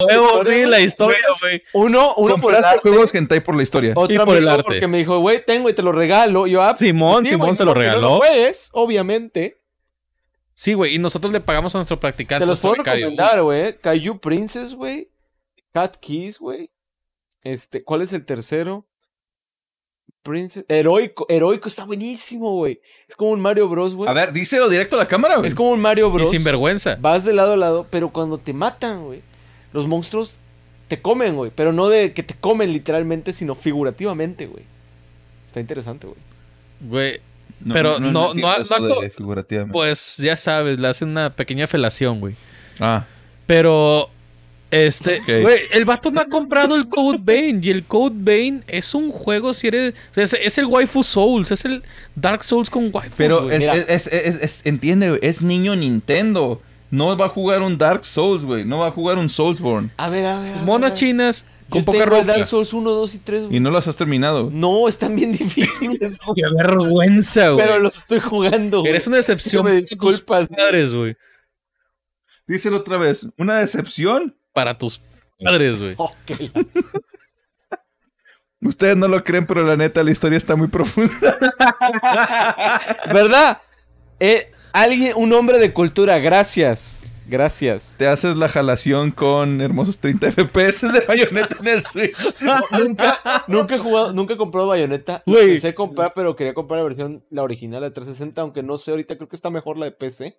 Huevo, sí, la historia, güey.
Uno, uno por el arte,
juegos hentai por la historia.
Otro
Y por el arte.
porque me dijo, güey, tengo y te lo regalo. Yo, ah,
Simón,
sí,
Simón
güey,
se lo
no
regaló.
juegues, obviamente.
Sí, güey, y nosotros le pagamos a nuestro practicante.
Te los puedo
becario.
recomendar, güey. Kaiju Princess, güey. Cat Keys, güey. Este, ¿cuál es el tercero? Princess. Heroico. Heroico está buenísimo, güey. Es como un Mario Bros, güey.
A ver, díselo directo a la cámara, güey.
Es como un Mario
Y
Bros.
sin vergüenza.
Vas de lado a lado, pero cuando te matan, güey, los monstruos te comen, güey. Pero no de que te comen literalmente, sino figurativamente, güey. Está interesante, güey.
Güey, pero no- no- no acto-
de figurativamente.
pues ya sabes, le hacen una pequeña felación, güey.
Ah,
Pero, este,
Ok.
güey, el vato no ha comprado el Code Vein. Y el Code Vein es un juego, si eres. o sea, es, es el Waifu Souls, es el Dark Souls con Waifu.
pero es, es, es- es- es- entiende, es niño Nintendo. No va a jugar un Dark Souls, güey. No va a jugar un Soulsborne.
A ver, a ver. a ver,
Monas
a ver.
chinas con
Yo
poca
tengo el
ropa.
Dark Souls 1, 2 y 3,
Y no los has terminado.
No, están bien <laughs> difíciles, güey.
Qué vergüenza, güey.
Pero los estoy jugando, güey.
Eres una decepción.
Me <laughs> disculpas.
padres, güey.
Díselo otra vez. ¿Una decepción?
Para tus padres, güey. <laughs>
La-
Ustedes no lo creen, pero la neta, la historia está muy profunda. <laughs>
¿Verdad? Eh, alguien, un hombre de cultura, gracias. Gracias.
Te haces la jalación con hermosos 30 FPS de bayoneta en el Switch. <laughs>
nunca, nunca he jugado, nunca he comprado bayoneta.
Güey.
Pensé comprar, pero quería comprar la versión, la original de 360, aunque no sé, ahorita creo que está mejor la de PC.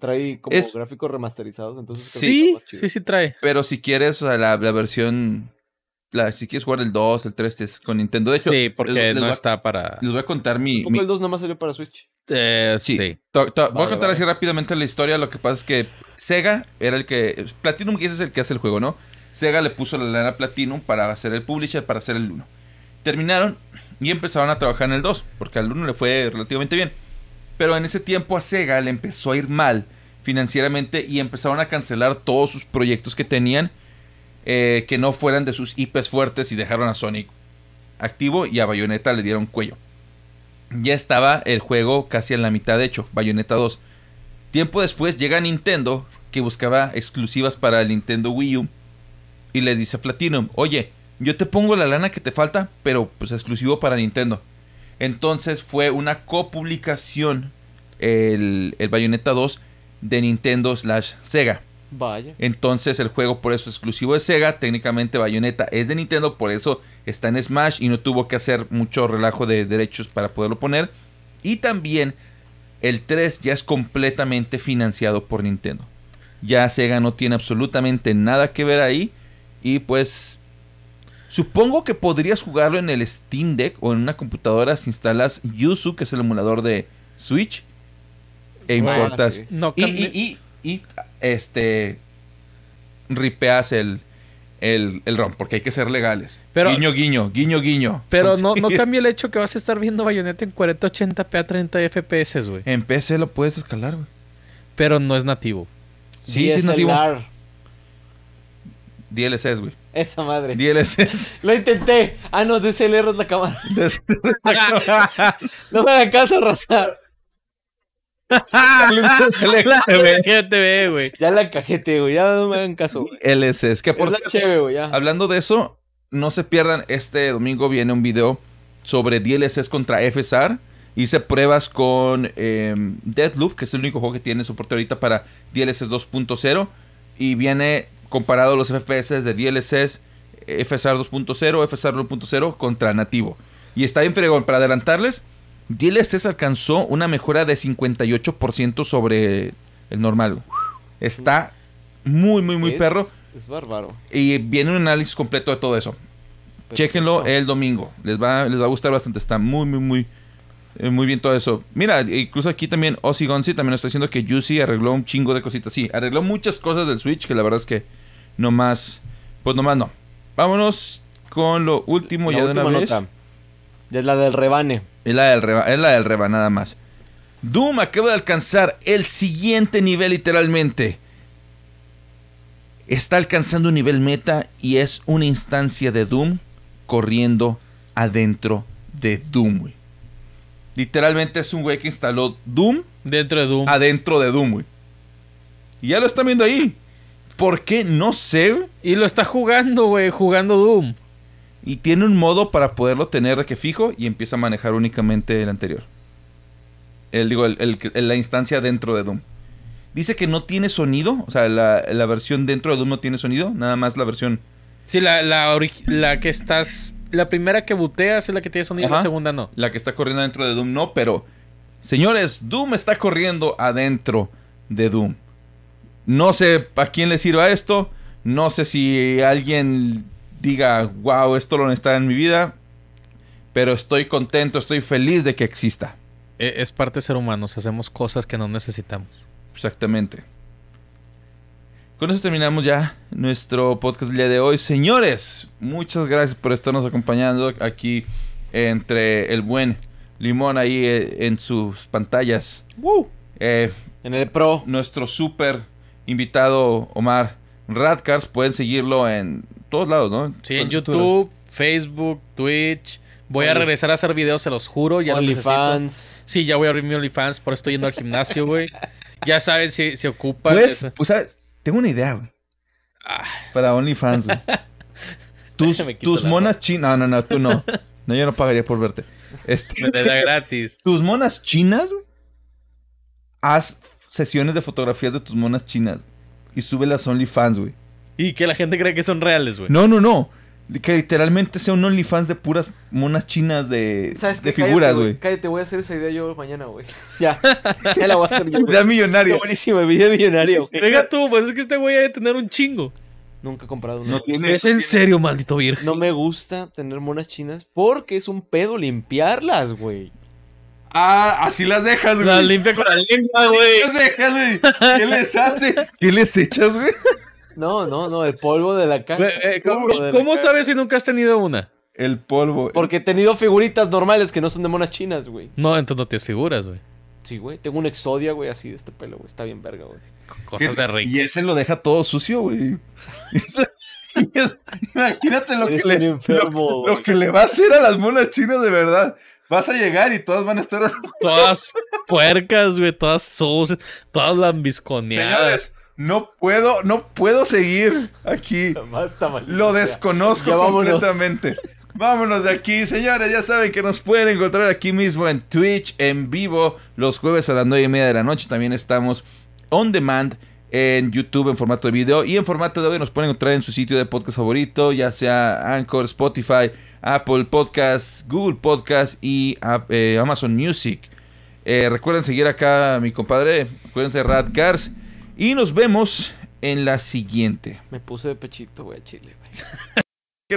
Trae como
Es-
gráficos remasterizados, entonces
Sí,
está más chido.
sí, sí trae.
Pero si quieres o sea, la, la versión. La, si quieres jugar el 2, el 3, es con Nintendo. De hecho,
Sí, porque
les- les
no
a-
está para.
Les voy a contar mi. Mi-
el 2 nada más salió para Switch.
Eh,
sí.
sí.
To- to- voy a contar
vale.
así rápidamente la historia. Lo que pasa es que Sega era el que. Platinum Games es el que hace el juego, ¿no? Sega le puso la lana a Platinum para hacer el publisher, para hacer el 1. Terminaron y empezaron a trabajar en el 2, porque al 1 le fue relativamente bien. Pero en ese tiempo a Sega le empezó a ir mal financieramente y empezaron a cancelar todos sus proyectos que tenían eh, que no fueran de sus IPs fuertes y dejaron a Sonic activo y a Bayonetta le dieron cuello. Ya estaba el juego casi en la mitad de hecho, Bayonetta 2. Tiempo después llega Nintendo que buscaba exclusivas para el Nintendo Wii U y le dice a Platinum, oye, yo te pongo la lana que te falta, pero pues exclusivo para Nintendo. Entonces fue una copublicación el, el Bayonetta 2 de Nintendo slash Sega.
Vaya.
Entonces el juego por eso es exclusivo de Sega. Técnicamente Bayonetta es de Nintendo, por eso está en Smash y no tuvo que hacer mucho relajo de derechos para poderlo poner. Y también el 3 ya es completamente financiado por Nintendo. Ya Sega no tiene absolutamente nada que ver ahí. Y pues supongo que podrías jugarlo en el Steam Deck o en una computadora si instalas Yuzu, que es el emulador de Switch. E importas
sí.
No
y, y, y, y, este ripeas el, el, el ROM, porque hay que ser legales.
Pero-
guiño, guiño, guiño, guiño.
Pero no, no cambia el hecho que vas a estar viendo Bayonetta en 4080p a 30 FPS, güey.
En PC lo puedes escalar, güey.
Pero no es nativo.
Sí, sí, es nativo. DLSS, güey.
Esa madre.
DLSS. <laughs>
Lo intenté. Ah, no, DSLR es la cámara. <laughs> <laughs> No me hagan caso, raza.
¿Qué te ve, güey?
Ya la cajete, güey. Ya no me hagan caso. güey.
DLSS. Que por
es chévere, güey. Ya.
Hablando de eso, no se pierdan, este domingo viene un video sobre DLSS contra FSR. Hice pruebas con eh, Deadloop, que es el único juego que tiene soporte ahorita para DLSS 2.0. Y viene comparado los FPS de DLSS, FSR 2.0, FSR 1.0 contra nativo. Y está bien fregón. Para adelantarles, DLSS alcanzó una mejora de 58% sobre el normal. Está muy, muy, muy
Es-
perro.
Es bárbaro.
Y viene un análisis completo de todo eso. Chéquenlo
Perfecto.
el domingo. Les va, les va a gustar bastante. Está muy, muy, muy, eh, muy bien todo eso. Mira, incluso aquí también Ozzy Gonzi también nos está diciendo que Juicy arregló un chingo de cositas. Sí, arregló muchas cosas del Switch que la verdad es que nomás, pues nomás no. Vámonos con lo último
La
ya de
última
una vez.
nota. Es la del rebane.
Es la del reba, es la del reba nada más. Doom acaba de alcanzar el siguiente nivel literalmente. Está alcanzando un nivel meta y es una instancia de Doom corriendo adentro de Doom, güey. Literalmente es un güey que instaló Doom
Dentro de Doom.
adentro de Doom, güey. Y ya lo están viendo ahí. ¿Por qué? No sé.
Y lo está jugando, güey. Jugando Doom.
Y tiene un modo para poderlo tener de que fijo y empieza a manejar únicamente el anterior. El, digo, el- el la instancia dentro de Doom. Dice que no tiene sonido. O sea, la, la versión dentro de Doom no tiene sonido. Nada más la versión.
Sí, la, la, la que estás. La primera que buteas es la que tiene sonido, la segunda no.
La que está corriendo dentro de Doom no. Pero, señores, Doom está corriendo adentro de Doom. No sé a quién le sirva esto. No sé si alguien diga, wow, esto lo necesitaba en mi vida. Pero estoy contento, estoy feliz de que exista.
E- Es parte de ser humanos. Hacemos cosas que no necesitamos.
Exactamente. Con eso terminamos ya nuestro podcast del día de hoy. Señores, muchas gracias por estarnos acompañando aquí entre el buen Limón ahí eh, en sus pantallas. Eh,
En el Pro.
nuestro súper invitado Omar Radcars, pueden seguirlo en todos lados, ¿no?
Sí, en YouTube, Facebook, Twitch. Voy a regresar a hacer videos, se los juro. Ya lo necesito.
OnlyFans.
Sí, ya voy a abrir mi OnlyFans, por eso estoy yendo al gimnasio, güey. Ya saben si se ocupan.
Pues, pues, ¿sabes? Tengo una idea, güey.
Ah.
Para OnlyFans, güey. <laughs> Tus, monas chinas. No, no, no, tú no. <laughs> No, yo no pagaría por verte. Este,
Me da gratis.
tus monas chinas, güey. Haz sesiones de fotografías de tus monas chinas. Y súbelas a OnlyFans, güey.
Y que la gente cree que son reales, güey.
No, no, no. Que literalmente sea un OnlyFans de puras monas chinas de,
¿Sabes
de figuras,
Cállate,
güey.
Cállate, voy a hacer esa idea yo mañana, güey. <laughs> Ya. <laughs> Ya la voy a hacer yo.
Idea millonaria.
Buenísimo, video millonario, güey.
Deja tú, pues es que este güey ha de tener un chingo.
Nunca he comprado una.
No
No,
tiene.
Es en serio, maldito virgen.
me gusta tener monas chinas porque es un pedo limpiarlas, güey.
Ah, así las dejas, güey.
La limpia con la lengua, güey.
las dejas, güey. ¿Qué les hace? ¿Qué les echas, güey?
No, no, no, el polvo de la casa.
Güey, eh, ¿Cómo, sabes si nunca has tenido una?
El polvo.
Porque he tenido figuritas normales que no son de monas chinas, güey.
No, entonces no tienes figuras, güey.
Sí, güey. Tengo un exodia, güey, así de este pelo, güey. Está bien verga, güey.
Cosas de rico.
Y ese lo deja todo sucio, güey. <laughs> <laughs> Imagínate lo que, le,
enfermo,
lo que le va a hacer a las monas chinas de verdad. Vas a llegar y todas van a estar. <laughs>
Todas puercas, güey. Todas sucias. Todas lambisconeadas.
Señores, no puedo, no puedo seguir aquí. <laughs>
Basta,
Lo desconozco
Ya vámonos.
completamente. Vámonos de aquí, señores. Ya saben que nos pueden encontrar aquí mismo en Twitch, en vivo, los jueves a las 9 y media de la noche. También estamos on demand en YouTube en formato de video y en formato de audio nos pueden encontrar en su sitio de podcast favorito, ya sea Anchor, Spotify, Apple Podcasts, Google Podcasts y eh, Amazon Music. Eh, recuerden seguir acá a mi compadre, acuérdense Radcars y nos vemos en la siguiente.
Me puse de pechito, güey, a chile, güey. <laughs>